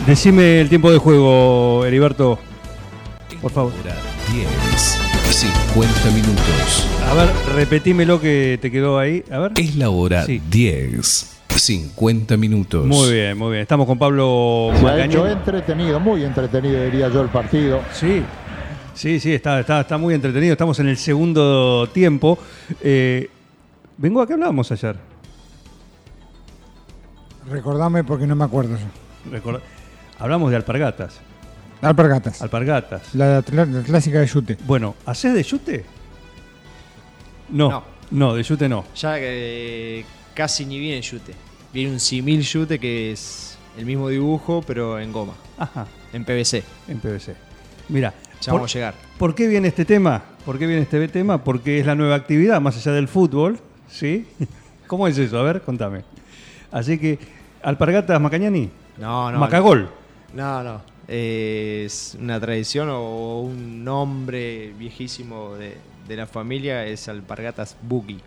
Decime el tiempo de juego, Heriberto, por favor. Hora 10. 50 minutos. A ver, repetímelo que te quedó ahí. A ver. Es la hora Sí. 10. 50 minutos. Muy bien, muy bien. Estamos con Pablo Se ha hecho entretenido, muy entretenido diría yo el partido. Sí, sí, sí, está, está, está muy entretenido. Estamos en el segundo tiempo. Eh, vengo a qué hablábamos ayer. Recordame porque no me acuerdo yo. Hablamos de alpargatas. Alpargatas. Alpargatas. La, la- la clásica de Yute. Bueno, ¿hacés de yute? No, no, No. de yute no. Ya que casi ni viene yute. Viene un simil yute que es el mismo dibujo, pero en goma, Ajá, en PVC. en PVC. Mira, Ya por, vamos a llegar. ¿por qué viene este tema? ¿Por qué viene este tema? Porque es la nueva actividad, más allá del fútbol, ¿sí? ¿Cómo es eso? A ver, contame. Así que, alpargatas Macañani, No, no. Macagol. No, no. Eh, es una tradición o un nombre viejísimo de, de la familia, es Alpargatas Boogie.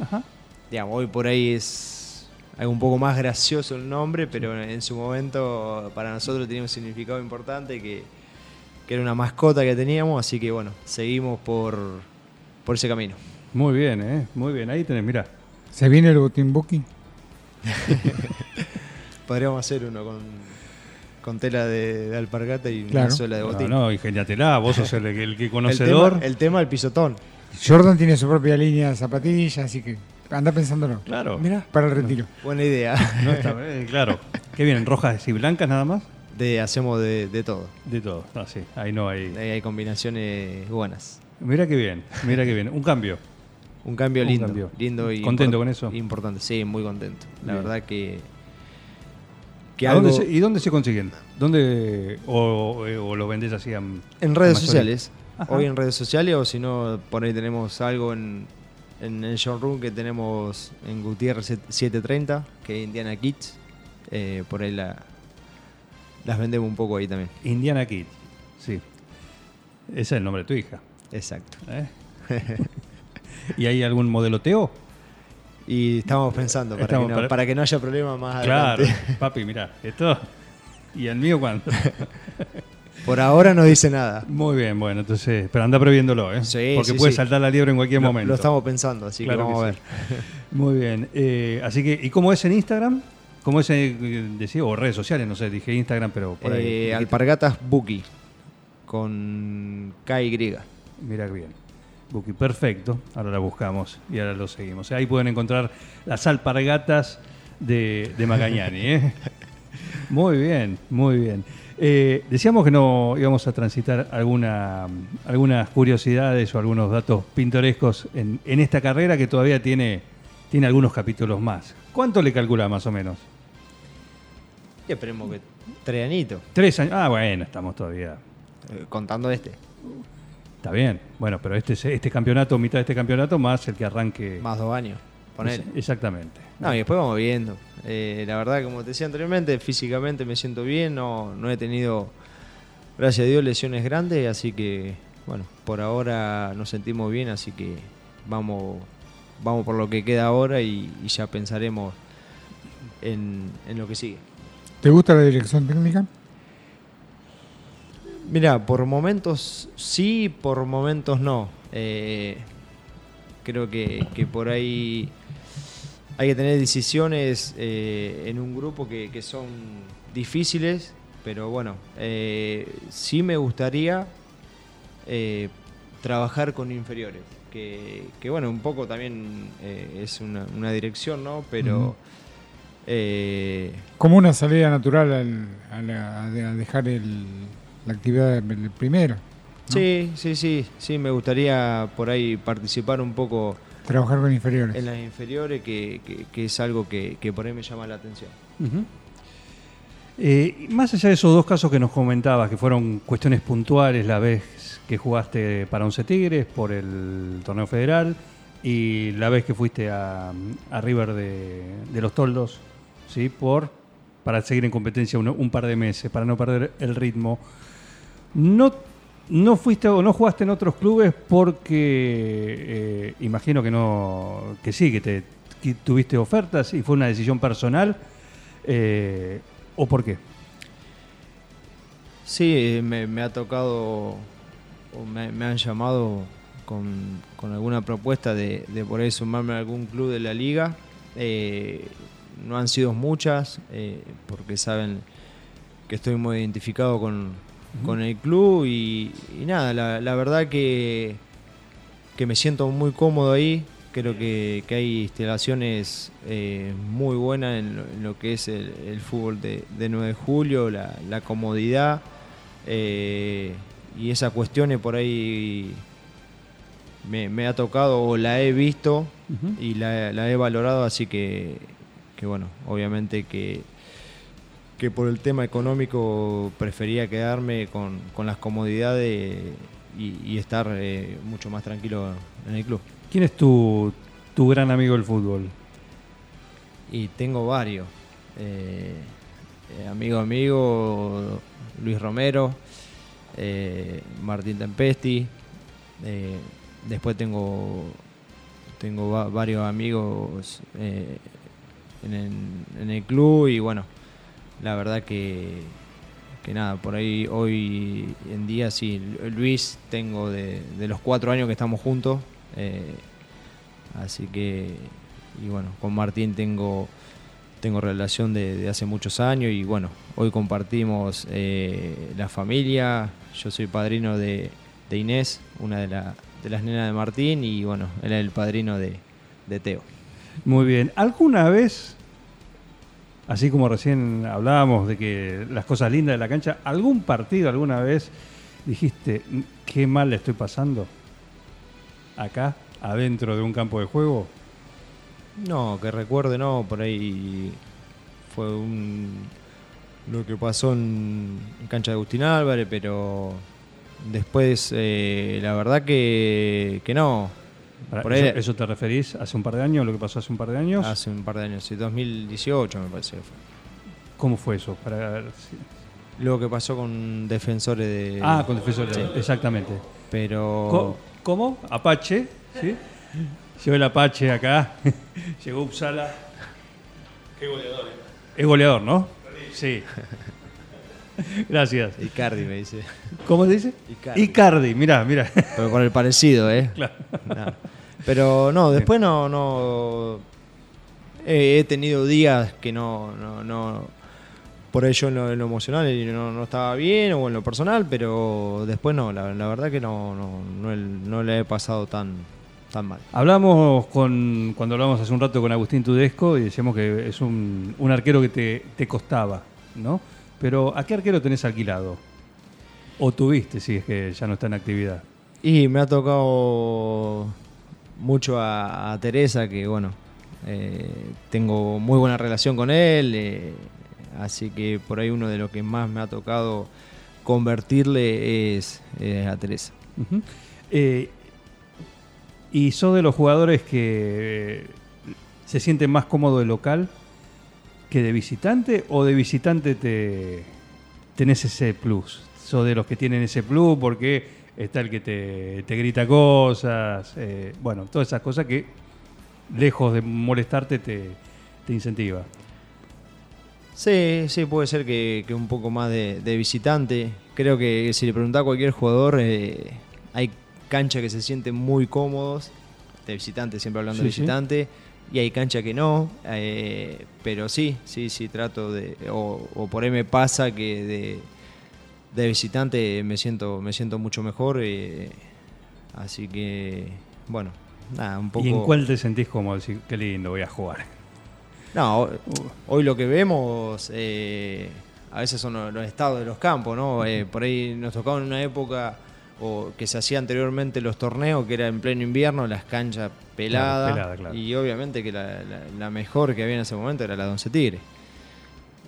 Ajá. Digamos, hoy por ahí es algo un poco más gracioso el nombre, pero en su momento para nosotros tenía un significado importante que, que era una mascota que teníamos, así que bueno, seguimos por, por ese camino. Muy bien, ¿eh? Muy bien. Ahí tenés, mira. ¿Se viene el botín Buki? Podríamos hacer uno con, con tela de, de alpargata y Claro. una sola de No, botín. no, ingeniatela, vos sos el, el que el, conocedor. tema, el tema del pisotón. Jordan tiene su propia línea de zapatillas, así que anda pensándolo. Claro. Mira, Para el retiro. buena idea. No está, eh, claro. ¿Qué vienen? ¿Rojas y blancas nada más? De, hacemos de, de todo. De todo. No, sí, ahí no hay. Ahí hay combinaciones buenas. Mira qué bien, mira qué bien. Un cambio. Un cambio Un lindo. cambio. lindo y ¿Contento con eso? Importante, sí, muy contento. La Bien. verdad que. que ¿A dónde algo- se- ¿Y dónde se consiguen? ¿Dónde o, o lo vendés así a- en a redes mayoría? sociales. Ajá. Hoy en redes sociales, o si no, por ahí tenemos algo en, en el showroom que tenemos en Gutiérrez 730, que es Indiana Kids. Eh, por ahí la, las vendemos un poco ahí también. Indiana Kid. Sí. Ese es el nombre de tu hija. Exacto. ¿eh? ¿Y hay algún modeloteo? Y estamos pensando para, Estamos que, no, para- para que no haya problema más Claro, adelante. papi, mira, esto. ¿Y el mío cuándo? Por ahora no dice nada. Muy bien, bueno, entonces, pero anda previéndolo, ¿eh? Sí, Porque sí, puede sí. saltar la liebre en cualquier Lo- momento. Lo estamos pensando, así Claro que vamos que a ver. Muy bien. eh, así que, ¿y cómo es en Instagram? ¿Cómo es, en, decía, o redes sociales? No sé, dije Instagram, pero por ahí. Eh. Alpargatas Buki con KY. Mira bien. Buki, perfecto. Ahora la buscamos y ahora lo seguimos. Ahí pueden encontrar las alpargatas de, de Magañani. ¿eh? Muy bien, muy bien. Eh, decíamos que no íbamos a transitar alguna, algunas curiosidades o algunos datos pintorescos en, en esta carrera que todavía tiene, tiene algunos capítulos más. ¿Cuánto le calcula más o menos? Y esperemos que tres añitos, Tres años. Ah, bueno, estamos todavía. eh, contando este. Está bien. Bueno, pero este, este campeonato, mitad de este campeonato, más el que arranque. Más dos años. Exactamente. No, y después vamos viendo. Eh, la verdad, como te decía anteriormente, físicamente me siento bien, no, no he tenido, gracias a Dios, lesiones grandes, así que, bueno, por ahora nos sentimos bien, así que vamos, vamos por lo que queda ahora y, y ya pensaremos en, en lo que sigue. ¿Te gusta la dirección técnica? Mira, por momentos sí, por momentos no. Eh, creo que, que por ahí hay que tener decisiones eh, en un grupo que, que son difíciles, pero bueno, eh, sí me gustaría eh, trabajar con inferiores, que, que, bueno, un poco también eh, es una, una dirección, ¿no? Pero... Eh, Como una salida natural al, a, la- a dejar el- la actividad del primero. ¿no? Sí, sí, sí, sí, me gustaría por ahí participar un poco Trabajar con inferiores. en las inferiores, que, que- que es algo que, que por ahí me llama la atención. Eh, más allá de esos dos casos que nos comentabas, que fueron cuestiones puntuales, la vez que jugaste para Once Tigres por el torneo federal y la vez que fuiste a, a River de, de los Toldos, ¿sí? por para seguir en competencia uno- un par de meses, para no perder el ritmo. No, no fuiste o no jugaste en otros clubes porque eh, imagino que no, que sí, que te tuviste ofertas y fue una decisión personal. eh, ¿O por qué? Sí, me, ha tocado, o me, han llamado con, con alguna propuesta de, por ahí sumarme a algún club de la liga. Eh, no han sido muchas, porque saben que estoy muy identificado con, con el club y, y nada, la, la verdad que, que me siento muy cómodo ahí. Creo que, que hay instalaciones eh, muy buenas en lo, en lo que es el, el fútbol de, de 9 de julio, la, la comodidad eh, y esas cuestiones por ahí me, me ha tocado o la he visto y la, la he valorado, así que, que bueno, obviamente que, que por el tema económico prefería quedarme con, con las comodidades y, y estar eh, mucho más tranquilo en el club. ¿Quién es tu, tu gran amigo del fútbol? Y tengo varios. Eh, eh, amigo, amigo, Luis Romero, eh, Martín Tempesti. después tengo, tengo va- varios amigos en el club y bueno, la verdad que, que nada, por ahí hoy en día sí, Luis tengo de, de los cuatro años que estamos juntos. eh, así que, y bueno, con Martín tengo tengo relación de, de hace muchos años y bueno, hoy compartimos eh, la familia, yo soy padrino de, de Inés, una de, la- de las nenas de Martín y bueno, él es el padrino de, de Teo. Muy bien. ¿Alguna vez, así como recién hablábamos de que las cosas lindas de la cancha, algún partido alguna vez dijiste, "Mm, qué mal le estoy pasando acá, adentro de un campo de juego? No, que recuerde, no, por ahí fue un lo que pasó en, en cancha de Agustín Álvarez, pero después eh, la verdad que, que no. Por ahí- ¿Eso, eso te referís hace un par de años, lo que pasó hace un par de años? Hace un par de años, sí, 2018 me parece que fue. ¿Cómo fue eso? Para ver si- Lo que pasó con defensores de. Ah, con defensores, Sí. exactamente. Pero. ¿Cómo? Apache, ¿sí? Llegó el Apache acá. Llegó Upsala. Qué goleador. eh. Es goleador, ¿no? Sí. Gracias. Icardi me dice. ¿Cómo se dice? Icardi. Icardi, mirá, mirá. Pero con el parecido, ¿eh? Claro. No. Pero no, después no. no he, he tenido días que no. no, no por ello en lo, en lo emocional no, no estaba bien o en lo personal, pero después no, la, la verdad que no, no, no le he pasado tan, tan mal. Hablamos con, cuando hablamos hace un rato con Agustín Tudesco y decíamos que es un, un arquero que te, te costaba, ¿no? Pero ¿a qué arquero tenés alquilado? ¿O tuviste, si es que ya no está en actividad? Y me ha tocado mucho a, Teresa, que bueno, eh, tengo muy buena relación con él, eh, así que por ahí uno de los que más me ha tocado convertirle es, a Teresa. Eh, ¿Y sos de los jugadores que se sienten más cómodo de local que de visitante o de visitante te tenés ese plus? ¿Sos de los que tienen ese plus porque está el que te, te grita cosas? eh, bueno, todas esas cosas que lejos de molestarte te, te incentiva. Sí, sí, puede ser que, que un poco más de, de visitante. Creo que si le preguntás a cualquier jugador, eh, hay canchas que se sienten muy cómodos, de visitante, siempre hablando de sí. visitante, y hay canchas que no. eh, pero sí, sí, sí, trato de. O, o por ahí me pasa que de, de visitante me siento, me siento mucho mejor. eh, así que, bueno, nada, un poco. ¿Y en cuál te sentís como decir, qué lindo, voy a jugar? No, ho- hoy lo que vemos eh, a veces son los, los estados de los campos, ¿no? Eh, por ahí nos tocaba en una época o que se hacía anteriormente los torneos, que era en pleno invierno, las canchas peladas. pelada, claro. Y obviamente que la, la- la mejor que había en ese momento era la de Once Tigre.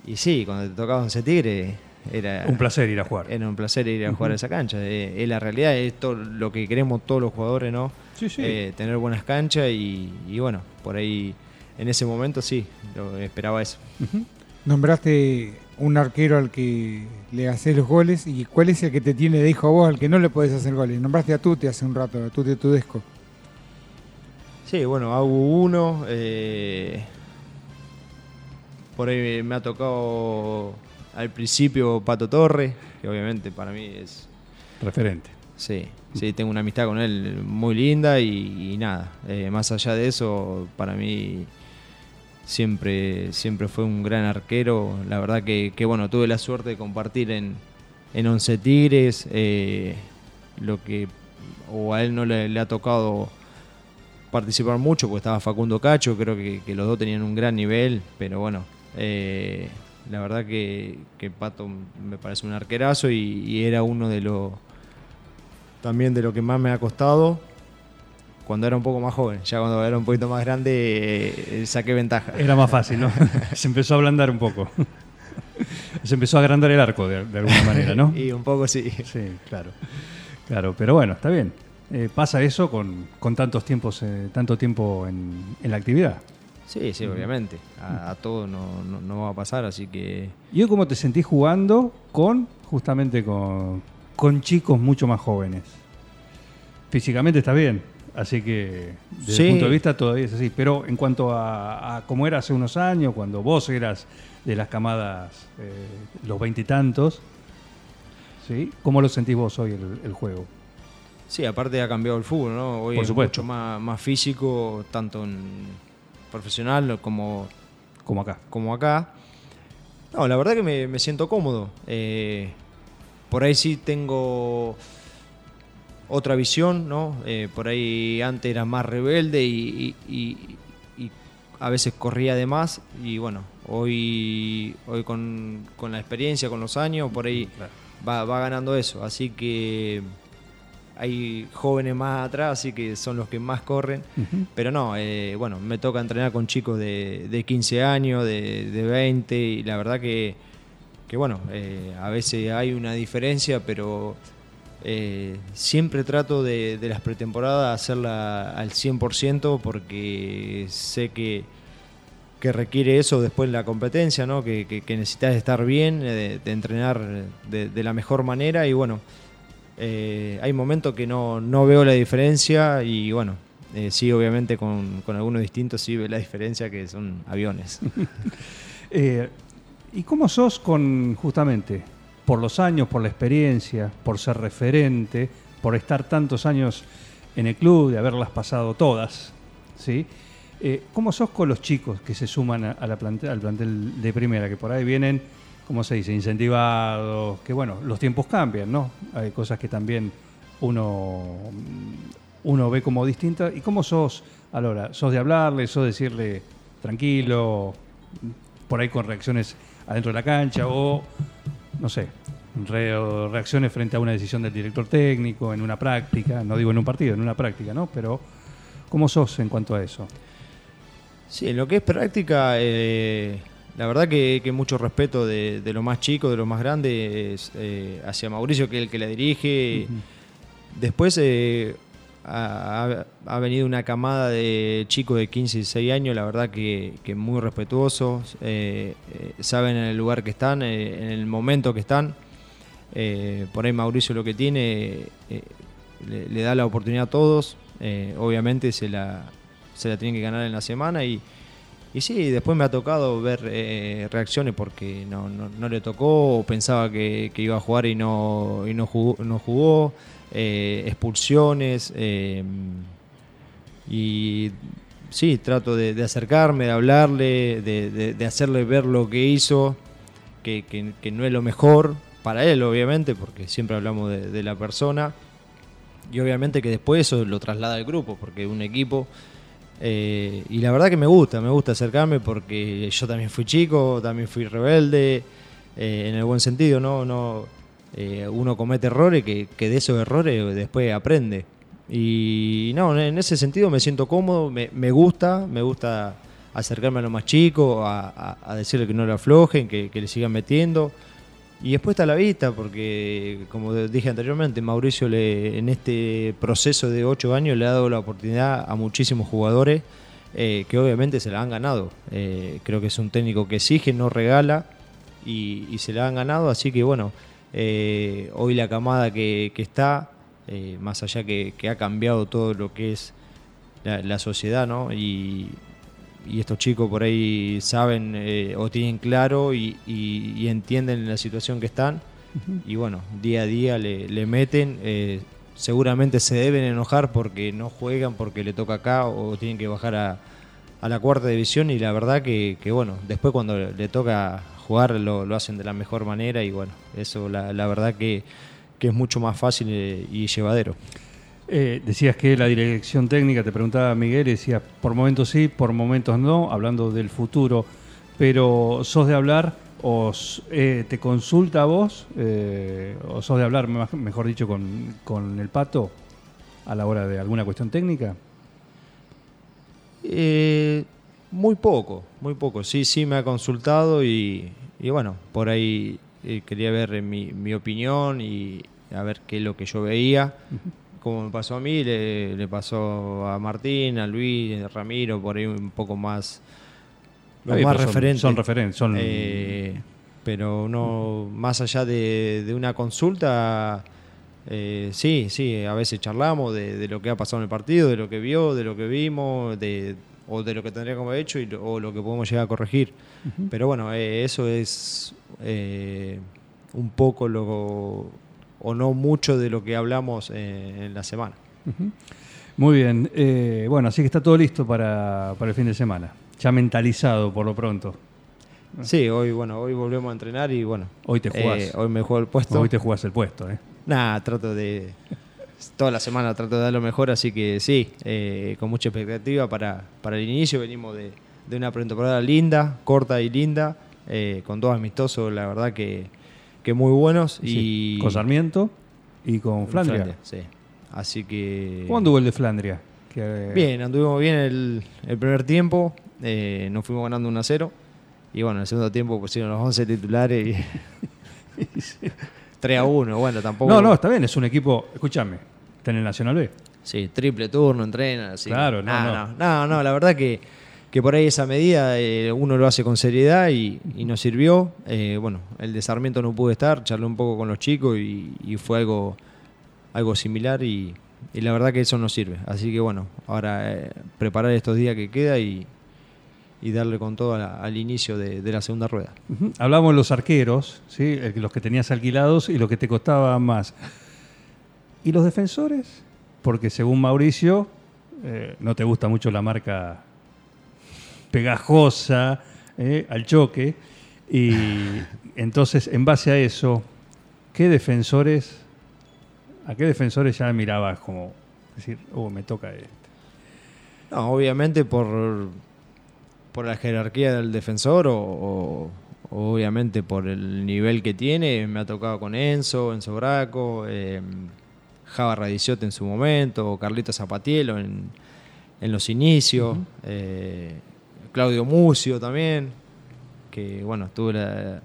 Y sí, cuando te tocaba Once Tigre era... Un placer ir a jugar. Era un placer ir a jugar a esa cancha. Eh, es la realidad, es todo lo que queremos todos los jugadores, ¿no? Sí, sí. Eh, tener buenas canchas y, y bueno, por ahí en ese momento sí, lo esperaba eso. Nombraste un arquero al que le haces los goles y cuál es el que te tiene de hijo a vos al que no le podés hacer goles. Nombraste a Tuti hace un rato, a Tuti Tudesco. Sí, bueno, hago uno. eh, por ahí me ha tocado al principio Pato Torre, que obviamente para mí es Referente. Sí, sí, tengo una amistad con él muy linda y, y nada, eh, más allá de eso, para mí siempre, siempre fue un gran arquero. La verdad que, que, bueno, tuve la suerte de compartir en, en Once Tigres, eh, lo que o a él no le, le ha tocado participar mucho, porque estaba Facundo Cacho, creo que, que los dos tenían un gran nivel, pero bueno, eh, la verdad que, que Pato me parece un arquerazo y, y era uno de los también de lo que más me ha costado cuando era un poco más joven. Ya cuando era un poquito más grande eh, saqué ventaja. Era más fácil, ¿no? Se empezó a ablandar un poco. Se empezó a agrandar el arco de, de alguna manera, ¿no? y un poco sí. Sí, claro. Claro, pero bueno, está bien. Eh, pasa eso con, con tantos tiempos, eh, tanto tiempo en, en la actividad. Sí, sí, obviamente. A, a todo no, no, no va a pasar, así que ¿Y hoy cómo te sentís jugando con, justamente con, con chicos mucho más jóvenes? Físicamente está bien, así que desde Sí. el punto de vista todavía es así. Pero en cuanto a, a cómo era hace unos años, cuando vos eras de las camadas, eh, los veintitantos, ¿sí? ¿cómo lo sentís vos hoy el, el juego? sí, aparte ha cambiado el fútbol, ¿no? Hoy Por es mucho más, más físico, tanto en profesional como, Como acá. como acá. No, la verdad que me, me siento cómodo. Eh, por ahí sí tengo otra visión, ¿no? Eh, por ahí antes era más rebelde y, y- y- y a veces corría de más. Y bueno, hoy, hoy con, con la experiencia, con los años, por ahí va, va ganando eso. Así que hay jóvenes más atrás, así que son los que más corren. Pero no, eh, bueno, me toca entrenar con chicos de, de 15 años, de, de 20, y la verdad que, que bueno, eh, a veces hay una diferencia, pero eh, siempre trato de, de las pretemporadas hacerla al 100% porque sé que, que requiere eso después la competencia, ¿no? que, que- que necesitas estar bien, de, entrenar de, de la mejor manera y bueno, eh, hay momentos que no, no veo la diferencia y bueno, Eh, sí, obviamente con, con algunos distintos sí ve la diferencia que son aviones. Eh, ¿Y cómo sos con, justamente, por los años, por la experiencia, por ser referente, por estar tantos años en el club, de haberlas pasado todas, ¿sí? ¿Cómo sos con los chicos que se suman al plantel de primera, que por ahí vienen, ¿cómo se dice?, incentivados, que bueno, los tiempos cambian, ¿no? Hay cosas que también uno, uno ve como distintas. ¿Y cómo sos a la hora? ¿Sos de hablarle, sos de decirle tranquilo, por ahí con reacciones adentro de la cancha o, no sé, reacciones frente a una decisión del director técnico en una práctica, no digo en un partido, en una práctica, ¿no? Pero, ¿cómo sos en cuanto a eso? Sí, en lo que es práctica, eh, la verdad que, que mucho respeto de, de lo más chico, de lo más grande, es, eh, hacia Mauricio, que es el que la dirige. Después eh, ha, venido una camada de chicos de 15 y 16 años, la verdad que, que muy respetuosos, eh, saben en el lugar que están, en el momento que están. Por ahí Mauricio lo que tiene, le, le da la oportunidad a todos, obviamente se la, se la tienen que ganar en la semana y, y sí, después me ha tocado ver eh, reacciones porque no, no, le tocó o pensaba que, iba a jugar y no, y no jugó, no jugó eh, expulsiones eh, y sí, trato de, acercarme, de hablarle, de, hacerle ver lo que hizo, que, que- no es lo mejor para él, obviamente, porque siempre hablamos de, la persona. Y obviamente que después eso lo traslada al grupo, porque un equipo. Eh, y la verdad que me gusta, me gusta acercarme porque yo también fui chico, también fui rebelde, eh, en el buen sentido, ¿no? no eh, uno comete errores que, que de esos errores después aprende. Y no, en ese sentido me siento cómodo, me, me gusta, me gusta acercarme a los más chicos, a, a- decirle que no le aflojen, que, que le sigan metiendo. Y después está la vista, porque como dije anteriormente, Mauricio le, en este proceso de ocho años le ha dado la oportunidad a muchísimos jugadores eh, que obviamente se la han ganado. Eh, creo que es un técnico que exige, no regala y, se la han ganado, así que bueno, eh, hoy la camada que, está, más allá que, que ha cambiado todo lo que es la, la sociedad, ¿no? Y, y estos chicos por ahí saben eh, o tienen claro y, y- y entienden la situación que están. Y bueno, día a día le, le meten. eh, seguramente se deben enojar porque no juegan, porque le toca acá o tienen que bajar a, a la cuarta división. Y la verdad que, que, bueno, después cuando le toca jugar lo, lo hacen de la mejor manera. Y bueno, eso la, la verdad que, que es mucho más fácil eh, y llevadero. Eh, decías que la dirección técnica, te preguntaba Miguel, y decías por momentos sí, por momentos no, hablando del futuro, pero ¿sos de hablar o eh, te consulta a vos, eh, o sos de hablar, me- mejor dicho, con, con el pato a la hora de alguna cuestión técnica? Muy poco, muy poco. Sí, sí me ha consultado y, y bueno, por ahí quería ver mi, mi opinión y a ver qué es lo que yo veía. Como me pasó a mí, le, le pasó a Martín, a Luis, a Ramiro, por ahí un poco más, bien, más son- referente. son referentes, son- Eh, pero no, más allá de, de una consulta, eh, sí, sí, a veces charlamos de, de lo que ha pasado en el partido, de lo que vio, de lo que vimos, de, o de lo que tendría que haber hecho y o lo que podemos llegar a corregir. Pero bueno, eh, eso es un poco lo, o no mucho de lo que hablamos eh, en la semana. Muy bien, eh, bueno, así que está todo listo para, para el fin de semana, ya mentalizado por lo pronto. Sí, hoy bueno, hoy volvemos a entrenar y bueno. Hoy te jugás. eh, hoy me juego el puesto. Hoy te jugás el puesto, ¿eh? Nada, trato de. Toda la semana trato de dar lo mejor, así que sí, eh, con mucha expectativa para, para el inicio. Venimos de, de una pretemporada linda, corta y linda, eh, con dos amistosos, la verdad que, que muy buenos. Sí, y con Sarmiento y con Flandria. sí. Así que. ¿Cómo anduvo el de Flandria? Que- Bien, anduvimos bien el, el primer tiempo, eh, nos fuimos ganando 1 a 0. Y bueno, en el segundo tiempo pusieron los 11 titulares y. 3 a 1, bueno, tampoco. No, no, está bien, es un equipo, escúchame, está en el Nacional B. Sí, triple turno, así. que- Claro, no, Ah, no. no. No, la verdad que, que por ahí esa medida eh, uno lo hace con seriedad y, nos sirvió. Eh, bueno, el de Sarmiento no pude estar, charlé un poco con los chicos y, fue algo, algo similar y, la verdad que eso no sirve. Así que bueno, ahora eh, preparar estos días que queda y, darle con todo al inicio de, la segunda rueda. Hablamos de los arqueros, ¿sí? Los que tenías alquilados y los que te costaban más. ¿Y los defensores? Porque según Mauricio, no te gusta mucho la marca pegajosa eh, al choque. Y entonces, en base a eso, ¿qué defensores, a qué defensores ya mirabas como decir, oh, me toca este? No, obviamente por, por la jerarquía del defensor o, obviamente por el nivel que tiene. Me ha tocado con Enzo, Enzo Braco, eh, Java Radiciote en su momento, Carlito Zapatielo en, en los inicios, eh, Claudio Mucio también, que bueno, tuve la,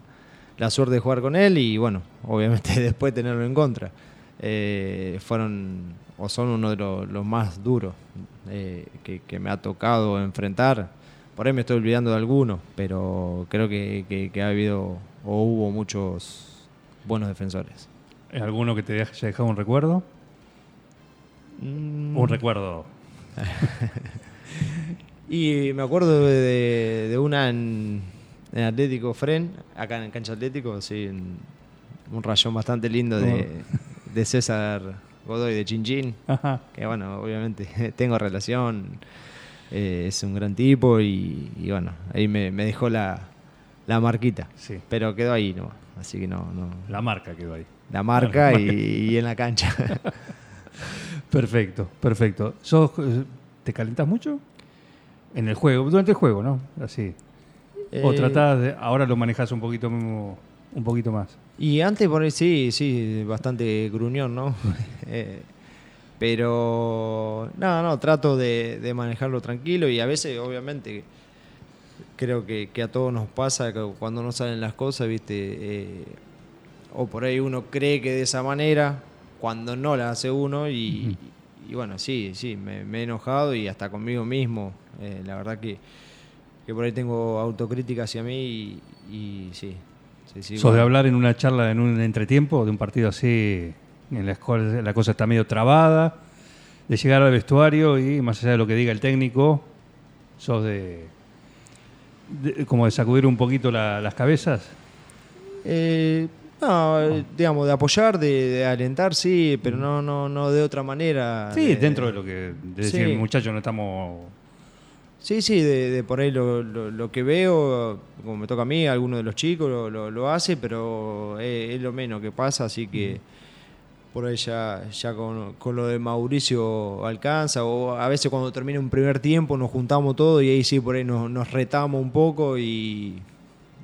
la suerte de jugar con él y bueno, obviamente después tenerlo en contra. Eh, fueron o son uno de los, los más duros eh, que, que me ha tocado enfrentar. Por ahí me estoy olvidando de algunos, pero creo que, que- que ha habido o hubo muchos buenos defensores. ¿Alguno que te haya dejado un recuerdo? Mm. Un recuerdo. Y me acuerdo de, de una en, en Atlético Fren, acá en Cancha Atlético, sí, un rayón bastante lindo de, de César Godoy de Chinchín, Ajá. que bueno, obviamente tengo relación, eh, es un gran tipo y, y bueno, ahí me, me dejó la, la marquita, Sí. pero quedó ahí nomás, así que no, no La marca quedó ahí. la marca La y, marca. y en la cancha. Perfecto, perfecto. ¿Sos, eh, ¿Te calentas mucho? En el juego, durante el juego, ¿no? Así. o Eh, tratás de. Ahora lo manejas un poquito, un poquito más. Y antes por ahí sí, sí, bastante gruñón, ¿no? Eh, pero no, no, trato de, de manejarlo tranquilo y a veces obviamente creo que, que a todos nos pasa que cuando no salen las cosas, viste, Eh, o por ahí uno cree que de esa manera, cuando no la hace uno y, y bueno, sí, sí, me, me he enojado y hasta conmigo mismo, Eh, la verdad que, que por ahí tengo autocrítica hacia mí y, y sí. sí, sí, ¿Sos de hablar en una charla, en un entretiempo, de un partido así, en la cual la cosa está medio trabada, de llegar al vestuario y más allá de lo que diga el técnico, sos de. de- como de sacudir un poquito la- las cabezas? Eh, no, eh, digamos, de apoyar, de, de alentar, sí, pero no, no, no de otra manera. Sí, de- dentro de lo que. de decir, Sí. muchachos, no estamos. Sí, sí, de, de por ahí lo, lo- lo que veo, como me toca a mí, alguno de los chicos lo, lo- lo hace, pero es, es lo menos que pasa, así que por ahí ya, ya con, con lo de Mauricio alcanza, o a veces cuando termina un primer tiempo nos juntamos todos y ahí sí por ahí nos, nos retamos un poco y,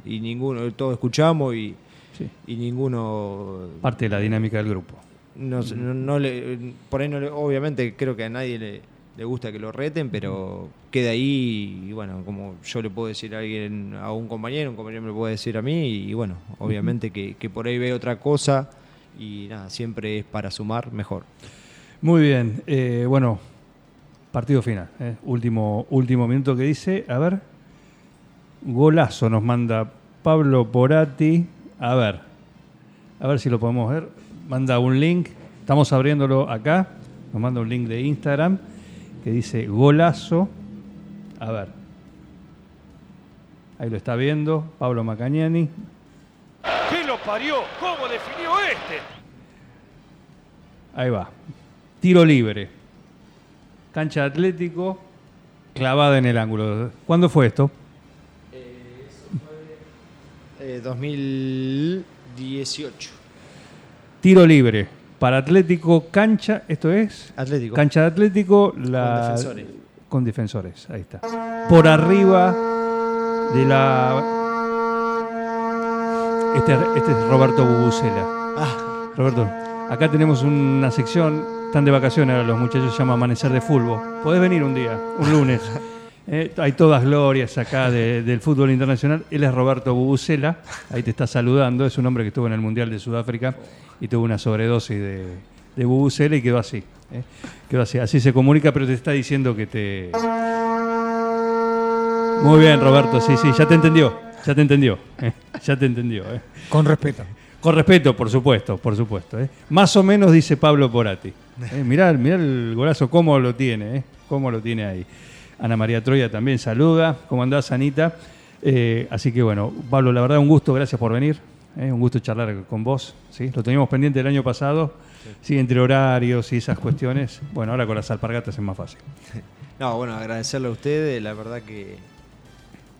y ninguno, todos escuchamos y, Sí. y ninguno parte de la dinámica del grupo. no, no- no le, por ahí no le- obviamente creo que a nadie le, le gusta que lo reten, pero queda ahí y bueno, como yo le puedo decir a alguien, a un compañero, un compañero me lo puede decir a mí y bueno, obviamente que, que por ahí ve otra cosa y nada, siempre es para sumar mejor. Muy bien, eh, bueno, partido final, eh, último, último minuto que dice, a ver, golazo nos manda Pablo Porati, a ver, a ver si lo podemos ver, manda un link, estamos abriéndolo acá, nos manda un link de Instagram que dice golazo, a ver, ahí lo está viendo Pablo Macañani, ¿Qué lo parió? ¿Cómo definió este? Ahí va. Tiro libre. Cancha de Atlético, clavada en el ángulo. ¿Cuándo fue esto? Eh, 2018. Tiro libre. Para Atlético, cancha, esto es. Atlético. Cancha de Atlético, la. Con defensores. Con defensores, ahí está. Por arriba de la. Este, este es Roberto Bubucela. Ah, Roberto, acá tenemos una sección, están de vacaciones ahora los muchachos, se llama Amanecer de Fútbol. Podés venir un día, un lunes. Eh, hay todas glorias acá de- del fútbol internacional. Él es Roberto Bubucela, ahí te está saludando, es un hombre que estuvo en el Mundial de Sudáfrica y tuvo una sobredosis de, de Bubucela y quedó así. eh. Quedó así, así se comunica, pero te está diciendo que te... Muy bien, Roberto, sí, sí, ya te entendió, ya te entendió, eh, ya te entendió. eh. Con respeto. Con respeto, por supuesto, por supuesto. Más o menos dice Pablo Porati. Mirá, mirá el golazo, cómo lo tiene, ¿eh? cómo lo tiene ahí. Ana María Troya también saluda. ¿Cómo andás, Anita? Así que bueno, Pablo, la verdad un gusto, gracias por venir. ¿Eh? Un gusto charlar con vos. ¿sí? Lo teníamos pendiente el año pasado. Sí. entre horarios y esas cuestiones. Bueno, ahora con las alpargatas es más fácil. No, bueno, agradecerle a ustedes, la verdad que,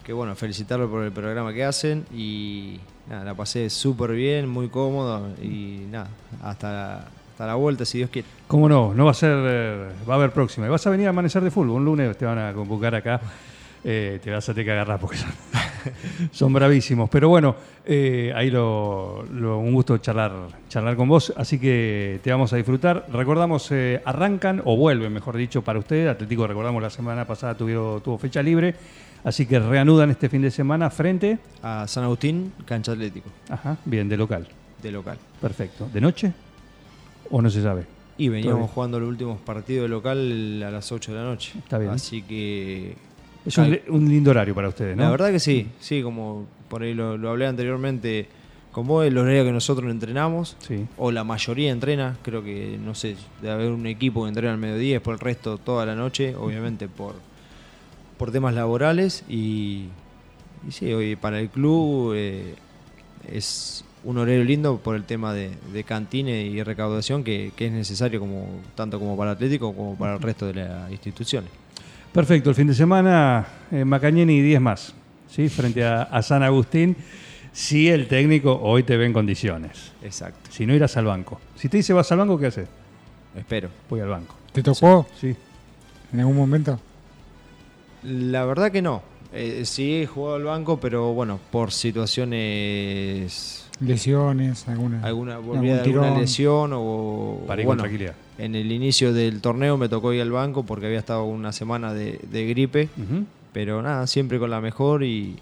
que bueno, felicitarlo por el programa que hacen y nada, la pasé súper bien, muy cómodo y nada, hasta, hasta la vuelta si Dios quiere. ¿Cómo no? No va a ser, eh, va a haber próxima. Y vas a venir a amanecer de fútbol. Un lunes te van a convocar acá. Eh, te vas a tener que agarrar porque son, son bravísimos. Pero bueno, eh, ahí lo, lo- un gusto charlar, charlar con vos. Así que te vamos a disfrutar. Recordamos, eh, arrancan o vuelven, mejor dicho, para usted. Atlético, recordamos, la semana pasada tuvieron, tuvo fecha libre. Así que reanudan este fin de semana frente A San Agustín, cancha atlético, Ajá, bien, de local. de local. Perfecto. ¿De noche? ¿O no se sabe? Y veníamos Todavía. jugando los últimos partidos de local a las 8 de la noche. Está bien. Así que Es un, lindo horario para ustedes, ¿no? La verdad que sí, sí, como por ahí lo, lo hablé anteriormente, con vos, el horario que nosotros entrenamos, Sí. o la mayoría entrena, creo que, no sé, debe haber un equipo que entrena al mediodía, después el resto toda la noche, obviamente por, por temas laborales, y, y sí, hoy para el club eh, es un horario lindo por el tema de, de cantina y recaudación que, que es necesario como tanto como para Atlético como para el resto de las instituciones. Perfecto, el fin de semana eh, Macañeni y 10 más, ¿sí? frente a, a San Agustín, si el técnico hoy te ve en condiciones. Exacto, Si no irás al banco. Si te dice vas al banco, ¿qué haces? espero. Voy al banco. ¿Te tocó Sí. en algún momento? La verdad que no. Eh, sí he jugado al banco, pero bueno, por situaciones. Lesiones, alguna. Alguna, algún alguna tirón. lesión o. Para ir bueno, con tranquilidad. En el inicio del torneo me tocó ir al banco porque había estado una semana de, de gripe, pero nada, siempre con la mejor y,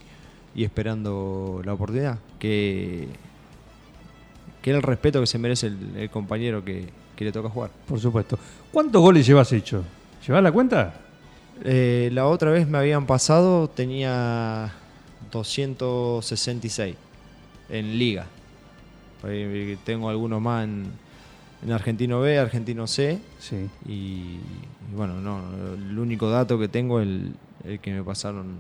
y esperando la oportunidad. Que, que era el respeto que se merece el, el compañero que, que le toca jugar. Por supuesto. ¿Cuántos goles llevas hecho? ¿Llevas la cuenta? Eh, la otra vez me habían pasado, tenía 266 en liga. Ahí Tengo algunos más en, en Argentino B, Argentino C. Sí. Y, y bueno, no, el único dato que tengo es el, el que me pasaron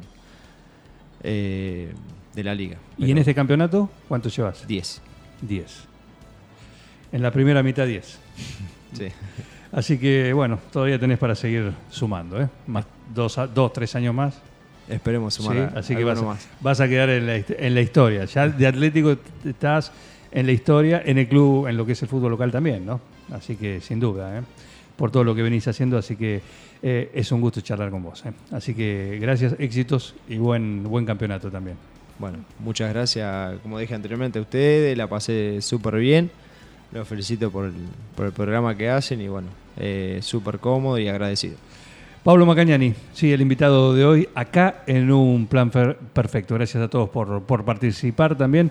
eh, de la liga. ¿Y en este campeonato cuántos llevas? 10. 10. En la primera mitad 10. Sí. Así que bueno, todavía tenés para seguir sumando, ¿eh? Más dos, dos tres años más. Esperemos sumar Sí, así que vas, a- más. vas a quedar en la, hist- en la historia. Ya de Atlético estás en la historia, en el club, en lo que es el fútbol local también, ¿no? Así que sin duda, ¿eh? por todo lo que venís haciendo, así que eh, es un gusto charlar con vos. ¿eh? Así que gracias, éxitos y buen, buen campeonato también. Bueno, muchas gracias, como dije anteriormente, a ustedes, la pasé súper bien. Los felicito por el, por el programa que hacen y bueno, eh, súper cómodo y agradecido. Pablo Macañani, sí, el invitado de hoy, acá en un plan perfecto. Gracias a todos por, por participar también.